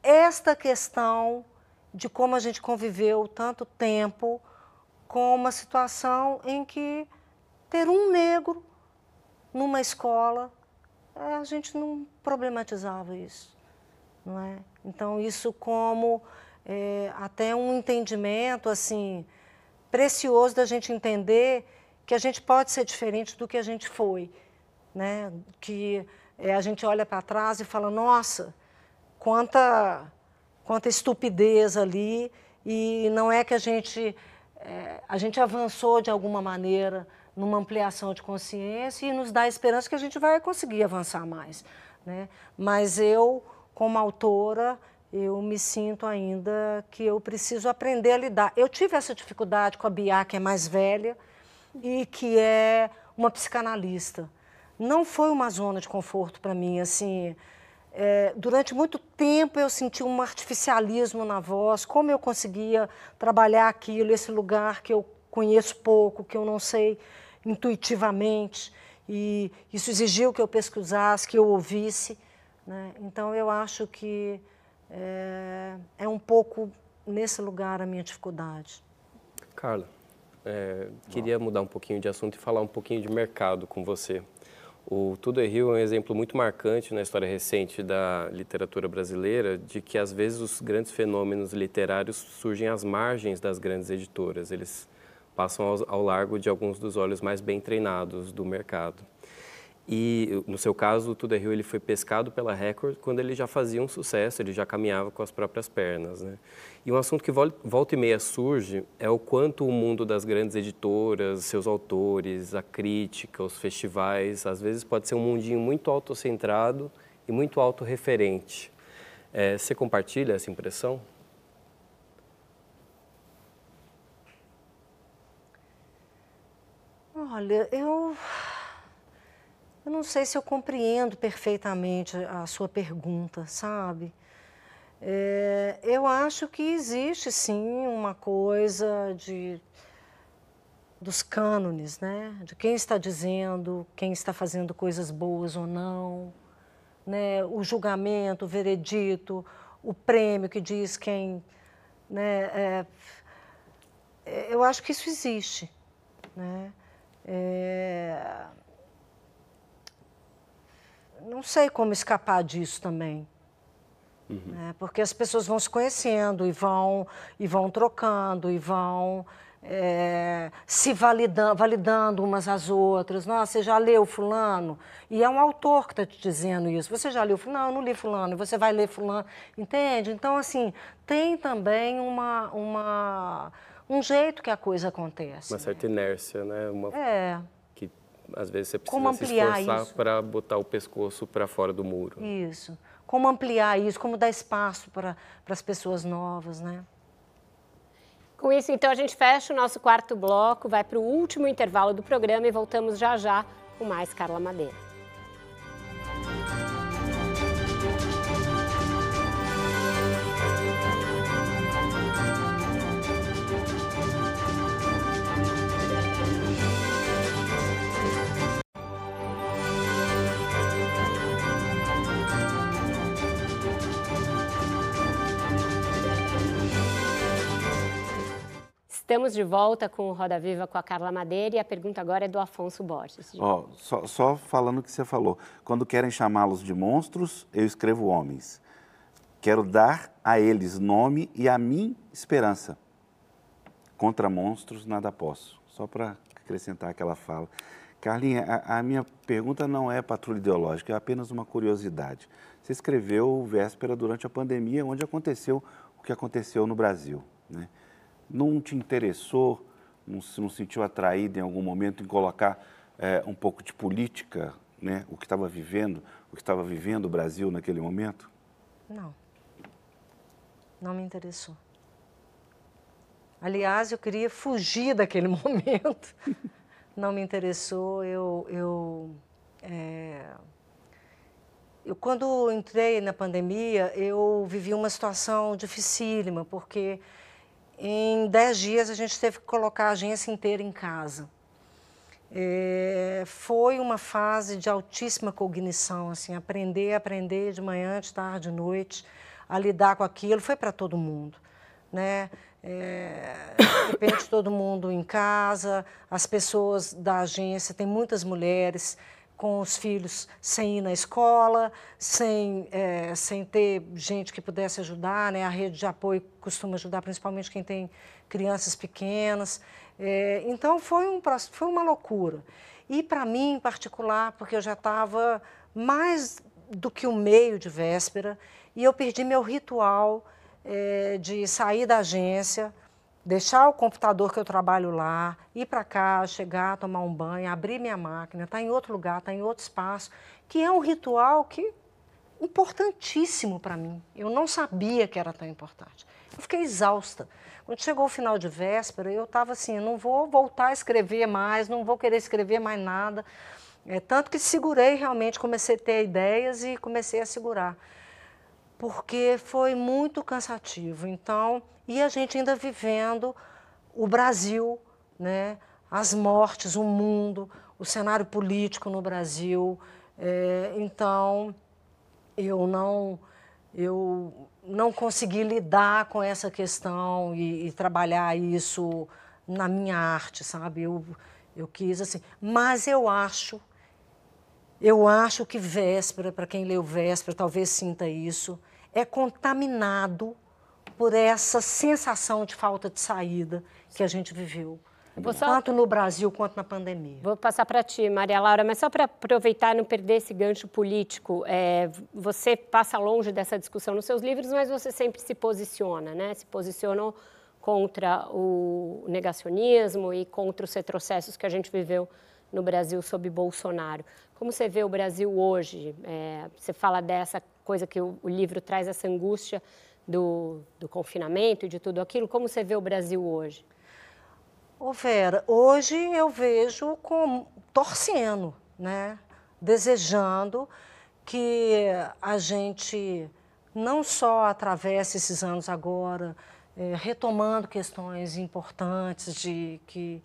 esta questão de como a gente conviveu tanto tempo com uma situação em que ter um negro numa escola, é, a gente não problematizava isso, não é? Então isso como é, até um entendimento assim precioso da gente entender que a gente pode ser diferente do que a gente foi, né? Que é, a gente olha para trás e fala, nossa, quanta, quanta estupidez ali e não é que a gente é, a gente avançou de alguma maneira numa ampliação de consciência e nos dá a esperança que a gente vai conseguir avançar mais, né? Mas eu, como autora, eu me sinto ainda que eu preciso aprender a lidar. Eu tive essa dificuldade com a Bia, que é mais velha, e que é uma psicanalista. Não foi uma zona de conforto para mim, assim. É, durante muito tempo eu senti um artificialismo na voz, como eu conseguia trabalhar aquilo, esse lugar que eu conheço pouco, que eu não sei intuitivamente, e isso exigiu que eu pesquisasse, que eu ouvisse. Né? Então eu acho que é, é um pouco nesse lugar a minha dificuldade. Carla, é, queria mudar um pouquinho de assunto e falar um pouquinho de mercado com você. O Tudo é Rio é um exemplo muito marcante na história recente da literatura brasileira de que às vezes os grandes fenômenos literários surgem às margens das grandes editoras. Eles passam ao, ao largo de alguns dos olhos mais bem treinados do mercado. E, no seu caso, o Tudo é Rio ele foi pescado pela Record quando ele já fazia um sucesso, ele já caminhava com as próprias pernas. Né? E um assunto que volta e meia surge é o quanto o mundo das grandes editoras, seus autores, a crítica, os festivais, às vezes pode ser um mundinho muito autocentrado e muito autorreferente. É, você compartilha essa impressão? Olha, eu eu não sei se eu compreendo perfeitamente a sua pergunta, sabe? É, eu acho que existe sim uma coisa de dos cânones, né? De quem está dizendo, quem está fazendo coisas boas ou não, né? O julgamento, o veredito, o prêmio que diz quem, né? É, é eu acho que isso existe, né? É, não sei como escapar disso também. Uhum. Né? Porque as pessoas vão se conhecendo e vão, e vão trocando e vão é, se validando, validando umas às outras. Nossa, você já leu fulano? E é um autor que está te dizendo isso. Você já leu fulano? Não, eu não li fulano. E você vai ler fulano. Entende? Então, assim, tem também uma, uma, um jeito que a coisa acontece. Uma certa inércia, né? Uma... É. Às vezes você precisa se esforçar para botar o pescoço para fora do muro. Isso. Como ampliar isso, como dar espaço para as pessoas novas, né? Com isso, então, a gente fecha o nosso quarto bloco, vai para o último intervalo do programa e voltamos já já com mais Carla Madeira. Estamos de volta com o Roda Viva com a Carla Madeira e a pergunta agora é do Afonso Borges. Oh, só, só falando o que você falou. Quando querem chamá-los de monstros, eu escrevo homens. Quero dar a eles nome e a mim esperança. Contra monstros nada posso. Só para acrescentar aquela fala. Carlinha, a, a, minha pergunta não é patrulha ideológica, é apenas uma curiosidade. Você escreveu Véspera durante a pandemia, onde aconteceu o que aconteceu no Brasil. Né? Não te interessou, não não sentiu atraído em algum momento em colocar é, um pouco de política, né, o que estava vivendo, o que estava vivendo o Brasil naquele momento? Não. Não me interessou. Aliás, eu queria fugir daquele momento. Não me interessou. Eu, eu, é... eu quando entrei na pandemia, eu vivi uma situação dificílima, porque em dez dias a gente teve que colocar a agência inteira em casa. É, foi uma fase de altíssima cognição, assim, aprender, aprender de manhã, de tarde, de noite, a lidar com aquilo, foi para todo mundo, né? É, de repente todo mundo em casa, as pessoas da agência, tem muitas mulheres, com os filhos sem ir na escola, sem, é, sem ter gente que pudesse ajudar, né? A rede de apoio costuma ajudar principalmente quem tem crianças pequenas. É, então foi, um, foi uma loucura. E para mim em particular, porque eu já estava mais do que um meio de véspera e eu perdi meu ritual é, de sair da agência, deixar o computador que eu trabalho lá, ir para cá, chegar, tomar um banho, abrir minha máquina, estar tá em outro lugar, estar tá em outro espaço, que é um ritual que importantíssimo para mim. Eu não sabia que era tão importante. Eu fiquei exausta. Quando chegou o final de véspera, eu estava assim, não vou voltar a escrever mais, não vou querer escrever mais nada. É, tanto que segurei realmente, comecei a ter ideias e comecei a segurar. Porque foi muito cansativo. Então, e a gente ainda vivendo o Brasil, né? as mortes, o mundo, o cenário político no Brasil. É, então, eu não, eu não consegui lidar com essa questão e, e, trabalhar isso na minha arte, sabe? Eu, eu quis assim. Mas eu acho, eu acho que Véspera, para quem leu Véspera, talvez sinta isso, é contaminado por essa sensação de falta de saída que a gente viveu. Tanto no Brasil quanto na pandemia. Vou passar para ti, Maria Laura, mas só para aproveitar e não perder esse gancho político, é, você passa longe dessa discussão nos seus livros, mas você sempre se posiciona, né? Se posicionou contra o negacionismo e contra os retrocessos que a gente viveu no Brasil sob Bolsonaro. Como você vê o Brasil hoje? É, você fala dessa coisa que o, o livro traz, essa angústia do, do confinamento e de tudo aquilo. Como você vê o Brasil hoje? Ô Vera, hoje eu vejo com, torcendo, né? desejando que a gente não só atravesse esses anos agora, é, retomando questões importantes de que,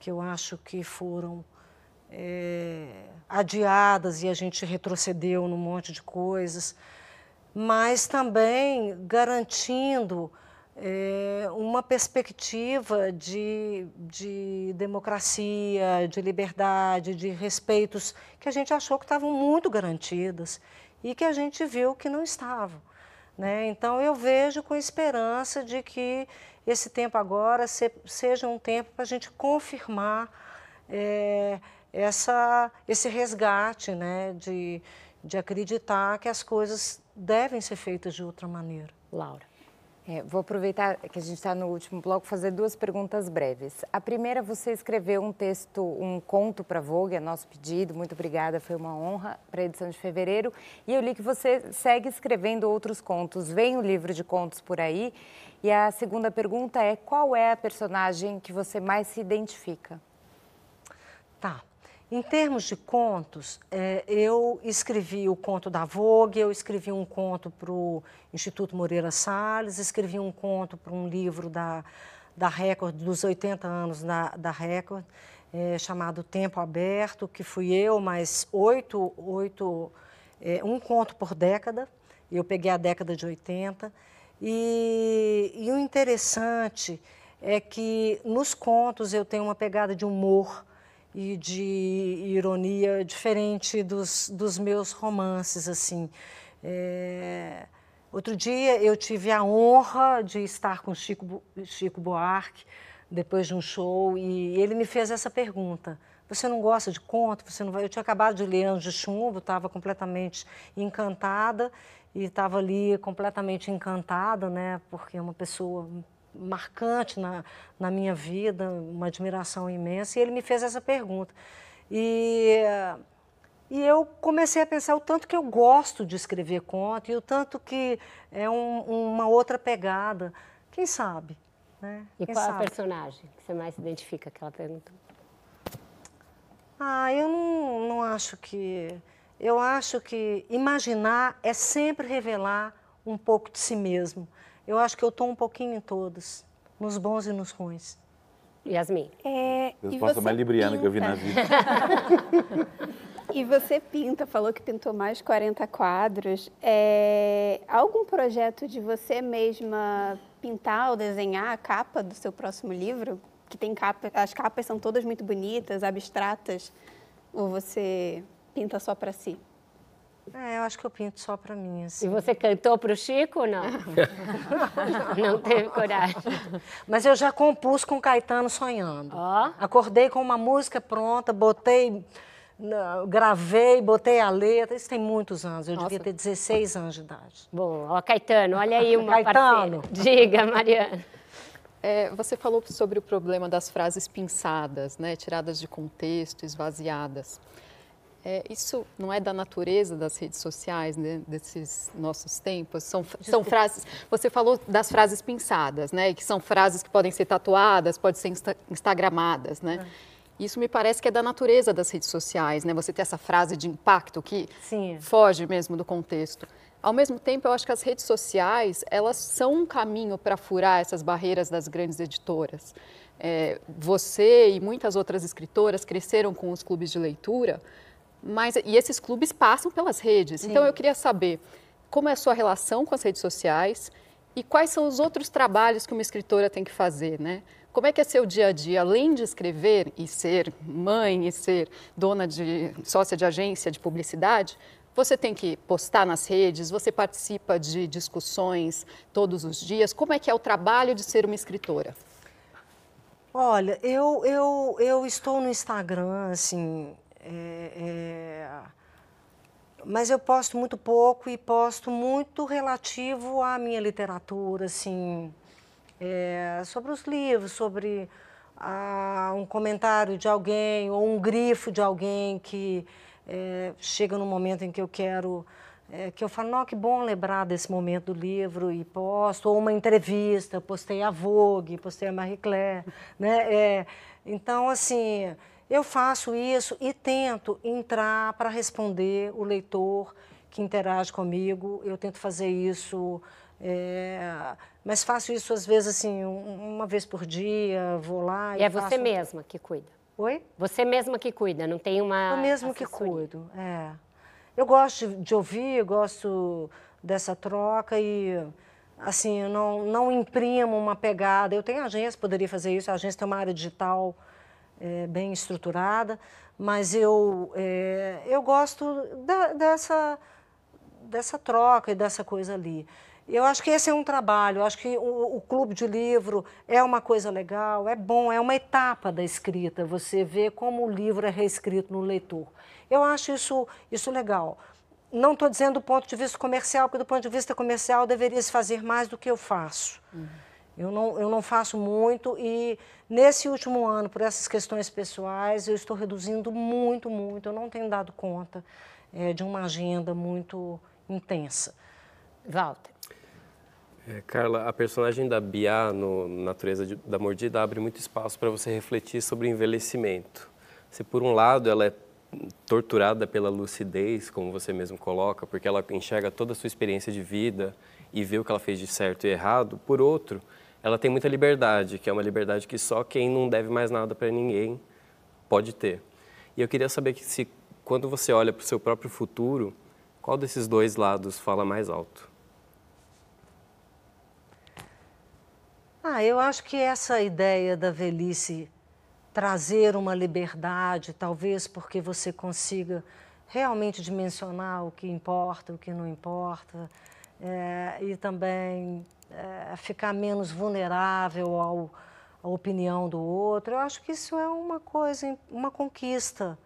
que eu acho que foram é, adiadas e a gente retrocedeu num monte de coisas, mas também garantindo é, uma perspectiva de, de democracia, de liberdade, de respeitos que a gente achou que estavam muito garantidas e que a gente viu que não estavam. Né? Então, eu vejo com esperança de que esse tempo agora se, seja um tempo para a gente confirmar é, essa, esse resgate né? de, de acreditar que as coisas devem ser feitas de outra maneira. Laura. É, vou aproveitar que a gente está no último bloco fazer duas perguntas breves. A primeira, você escreveu um texto, um conto para a Vogue, é nosso pedido, muito obrigada, foi uma honra para a edição de fevereiro. E eu li que você segue escrevendo outros contos, vem o um livro de contos por aí. E a segunda pergunta é, qual é a personagem que você mais se identifica? Em termos de contos, é, eu escrevi o conto da Vogue, eu escrevi um conto para o Instituto Moreira Salles, escrevi um conto para um livro da, da Record, dos 80 anos da, da Record, é, chamado Tempo Aberto, que fui eu, mais oito, oito é, um conto por década, eu peguei a década de 80. E, e o interessante é que nos contos eu tenho uma pegada de humor, e de ironia diferente dos, dos meus romances assim. É... outro dia eu tive a honra de estar com Chico Chico Buarque depois de um show e ele me fez essa pergunta. Você não gosta de conto? Você não vai eu tinha acabado de ler Anjo de Chumbo estava completamente encantada e estava ali completamente encantada né porque é uma pessoa marcante na, na minha vida, uma admiração imensa, e ele me fez essa pergunta. E, e eu comecei a pensar o tanto que eu gosto de escrever conto e o tanto que é um, uma outra pegada. Quem sabe? Né? E Quem qual sabe? é a personagem que você mais se identifica que ela perguntou? Ah, eu não, não acho que. Eu acho que imaginar é sempre revelar um pouco de si mesmo. Eu acho que eu estou um pouquinho em todos, nos bons e nos ruins. Yasmin. É, Eu e posso mais libriana que eu vi pinta. na vida. E você pinta, falou que pintou mais de 40 quadros. É, algum projeto de você mesma pintar ou desenhar a capa do seu próximo livro? Que tem capa, as capas são todas muito bonitas, abstratas. Ou você pinta só para si? É, eu acho que eu pinto só para mim. Assim. E você cantou para o Chico ou não? não teve coragem. Mas eu já compus com Caetano sonhando. Ó. Acordei com uma música pronta, botei, gravei, botei a letra. Isso tem muitos anos. Eu devia ter 16 anos de idade. Bom, ó, Caetano, olha aí uma Caetano. parceira. Diga, Mariana. É, você falou sobre o problema das frases pinçadas, né, tiradas de contexto, esvaziadas. É, isso não é da natureza das redes sociais, né, desses nossos tempos? São, são frases. Você falou das frases pinçadas, né, que são frases que podem ser tatuadas, podem ser insta, instagramadas, né? Isso me parece que é da natureza das redes sociais, né? Você ter essa frase de impacto que Sim. foge mesmo do contexto. Ao mesmo tempo, eu acho que as redes sociais, elas são um caminho para furar essas barreiras das grandes editoras. É, você e muitas outras escritoras cresceram com os clubes de leitura, mas e esses clubes passam pelas redes. Então, eu queria saber como é a sua relação com as redes sociais e quais são os outros trabalhos que uma escritora tem que fazer, né? Como é que é seu dia a dia, além de escrever e ser mãe e ser dona de sócia de agência de publicidade, você tem que postar nas redes, você participa de discussões todos os dias. Como é que é o trabalho de ser uma escritora? Olha, eu, eu, eu estou no Instagram, assim, é, é, mas eu posto muito pouco e posto muito relativo à minha literatura, assim, é, sobre os livros, sobre um comentário de alguém ou um grifo de alguém que é, chega no momento em que eu quero é, que eu falo, não, que bom lembrar desse momento do livro e posto, ou uma entrevista, postei a Vogue, postei a Marie Claire, né? É, então, assim, eu faço isso e tento entrar para responder o leitor que interage comigo, eu tento fazer isso, é, mas faço isso às vezes assim, um- uma vez por dia, vou lá E é você faço- mesma que cuida. Oi? Você mesma que cuida, não tem uma. Eu mesmo que cuido, é. Eu gosto de, ouvir, eu gosto dessa troca e, assim, eu não, não imprimo uma pegada. Eu tenho agência, poderia fazer isso, a agência tem uma área digital é, bem estruturada, mas eu, é, eu gosto da- dessa, dessa troca e dessa coisa ali. eu acho que esse é um trabalho, eu acho que o, o, clube de livro é uma coisa legal, é bom, é uma etapa da escrita, você vê como o livro é reescrito no leitor. Eu acho isso, isso legal. Não estou dizendo do ponto de vista comercial, porque do ponto de vista comercial deveria se fazer mais do que eu faço. Uhum. Eu, não, eu não faço muito e nesse último ano, por essas questões pessoais, eu estou reduzindo muito, muito. Eu não tenho dado conta é, de uma agenda muito intensa. Walter. É, Carla, a personagem da Bia no Natureza de, da Mordida abre muito espaço para você refletir sobre envelhecimento. Se por um lado ela é torturada pela lucidez, como você mesmo coloca, porque ela enxerga toda a sua experiência de vida e vê o que ela fez de certo e errado, por outro, ela tem muita liberdade, que é uma liberdade que só quem não deve mais nada para ninguém pode ter. E eu queria saber que se quando você olha para o seu próprio futuro, qual desses dois lados fala mais alto? Ah, eu acho que essa ideia da velhice trazer uma liberdade, talvez porque você consiga realmente dimensionar o que importa, o que não importa, é, e também é, ficar menos vulnerável ao, à opinião do outro. Eu acho que isso é uma coisa, uma conquista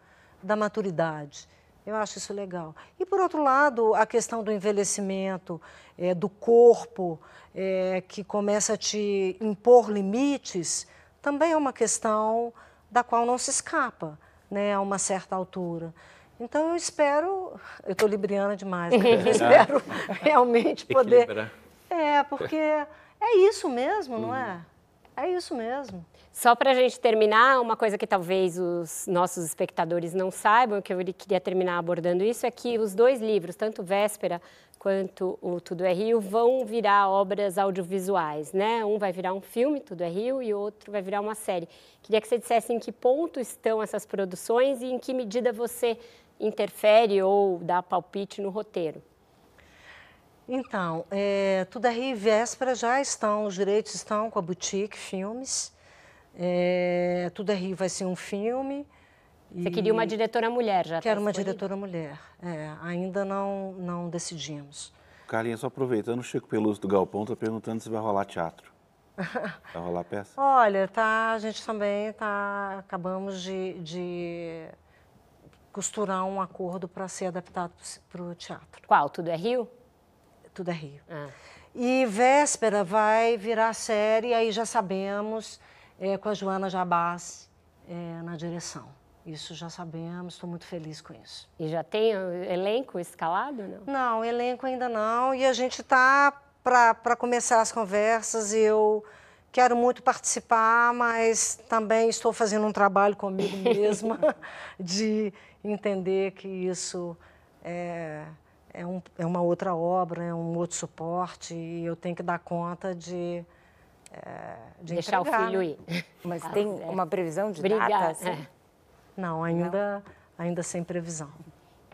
da maturidade. Eu acho isso legal. E, por outro lado, a questão do envelhecimento, é, do corpo, é, que começa a te impor limites, também é uma questão da qual não se escapa né, a uma certa altura. Então, eu espero. Eu estou libriana demais, né? eu espero realmente poder. É, porque é isso mesmo, não é? É isso mesmo. Só para a gente terminar, uma coisa que talvez os nossos espectadores não saibam, que eu queria terminar abordando isso, é que os dois livros, tanto Véspera quanto o Tudo é Rio, vão virar obras audiovisuais, né? Um vai virar um filme, Tudo é Rio, e outro vai virar uma série. Queria que você dissesse em que ponto estão essas produções e em que medida você interfere ou dá palpite no roteiro. Então, é, Tudo é Rio e Véspera já estão, os direitos estão com a Boutique Filmes. É, Tudo é Rio vai ser um filme. Você queria uma diretora mulher já? Tá Quero tá uma diretora mulher. É, ainda não, não decidimos. Carlinha, só aproveitando, o Chico Peluso do Galpão está perguntando se vai rolar teatro. Vai rolar peça? Olha, tá, a gente também tá, acabamos de, de costurar um acordo para ser adaptado para o teatro. Qual? Tudo é Rio? Tudo é Rio. Ah. E Véspera vai virar série, aí já sabemos, é, com a Joana Jabás é, na direção. Isso já sabemos, estou muito feliz com isso. E já tem elenco escalado? Não, não elenco ainda não. E a gente está para começar as conversas. Eu quero muito participar, mas também estou fazendo um trabalho comigo mesma de entender que isso é é, um, é uma outra obra, é um outro suporte e eu tenho que dar conta de, é, de deixar entregar. o filho ir. Mas ah, tem é. uma previsão de Obrigada. data? Assim? É. Não, ainda, Não. ainda sem previsão.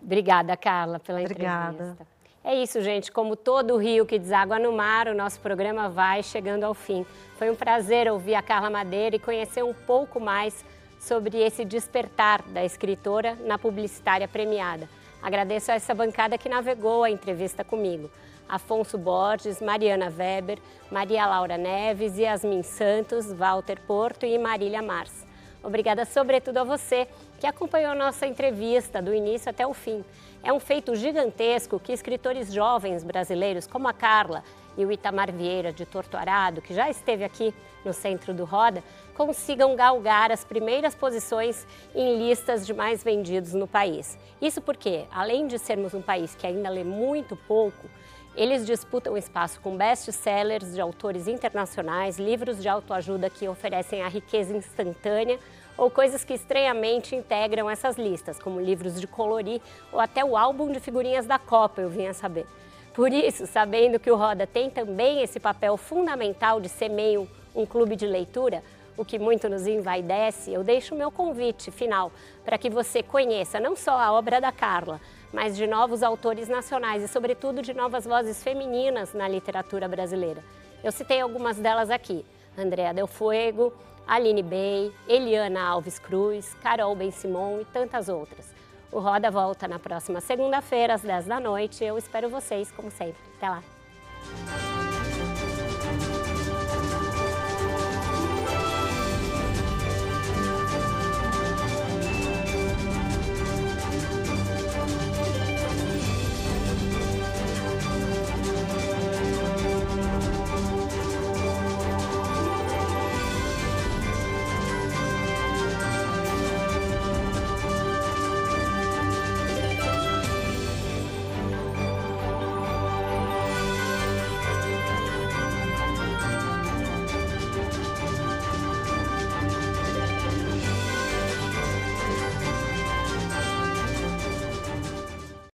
Obrigada, Carla, pela Obrigada. entrevista. É isso, gente. Como todo rio que deságua no mar, o nosso programa vai chegando ao fim. Foi um prazer ouvir a Carla Madeira e conhecer um pouco mais sobre esse despertar da escritora na publicitária premiada. Agradeço a essa bancada que navegou a entrevista comigo. Afonso Borges, Mariana Weber, Maria Laura Neves, Yasmin Santos, Walter Porto e Marília Mars. Obrigada sobretudo a você que acompanhou nossa entrevista do início até o fim. É um feito gigantesco que escritores jovens brasileiros como a Carla e o Itamar Vieira de Torto Arado, que já esteve aqui no centro do Roda, consigam galgar as primeiras posições em listas de mais vendidos no país. Isso porque, além de sermos um país que ainda lê muito pouco, eles disputam espaço com best-sellers de autores internacionais, livros de autoajuda que oferecem a riqueza instantânea ou coisas que estranhamente integram essas listas, como livros de colorir ou até o álbum de figurinhas da Copa, eu vim a saber. Por isso, sabendo que o Roda tem também esse papel fundamental de ser meio um clube de leitura, o que muito nos envaidece, eu deixo o meu convite final para que você conheça não só a obra da Carla, mas de novos autores nacionais e, sobretudo, de novas vozes femininas na literatura brasileira. Eu citei algumas delas aqui: Andréa Del Fuego, Aline Bey, Eliana Alves Cruz, Carol Ben Simon e tantas outras. O Roda volta na próxima segunda-feira, às 10 da noite. Eu espero vocês, como sempre. Até lá!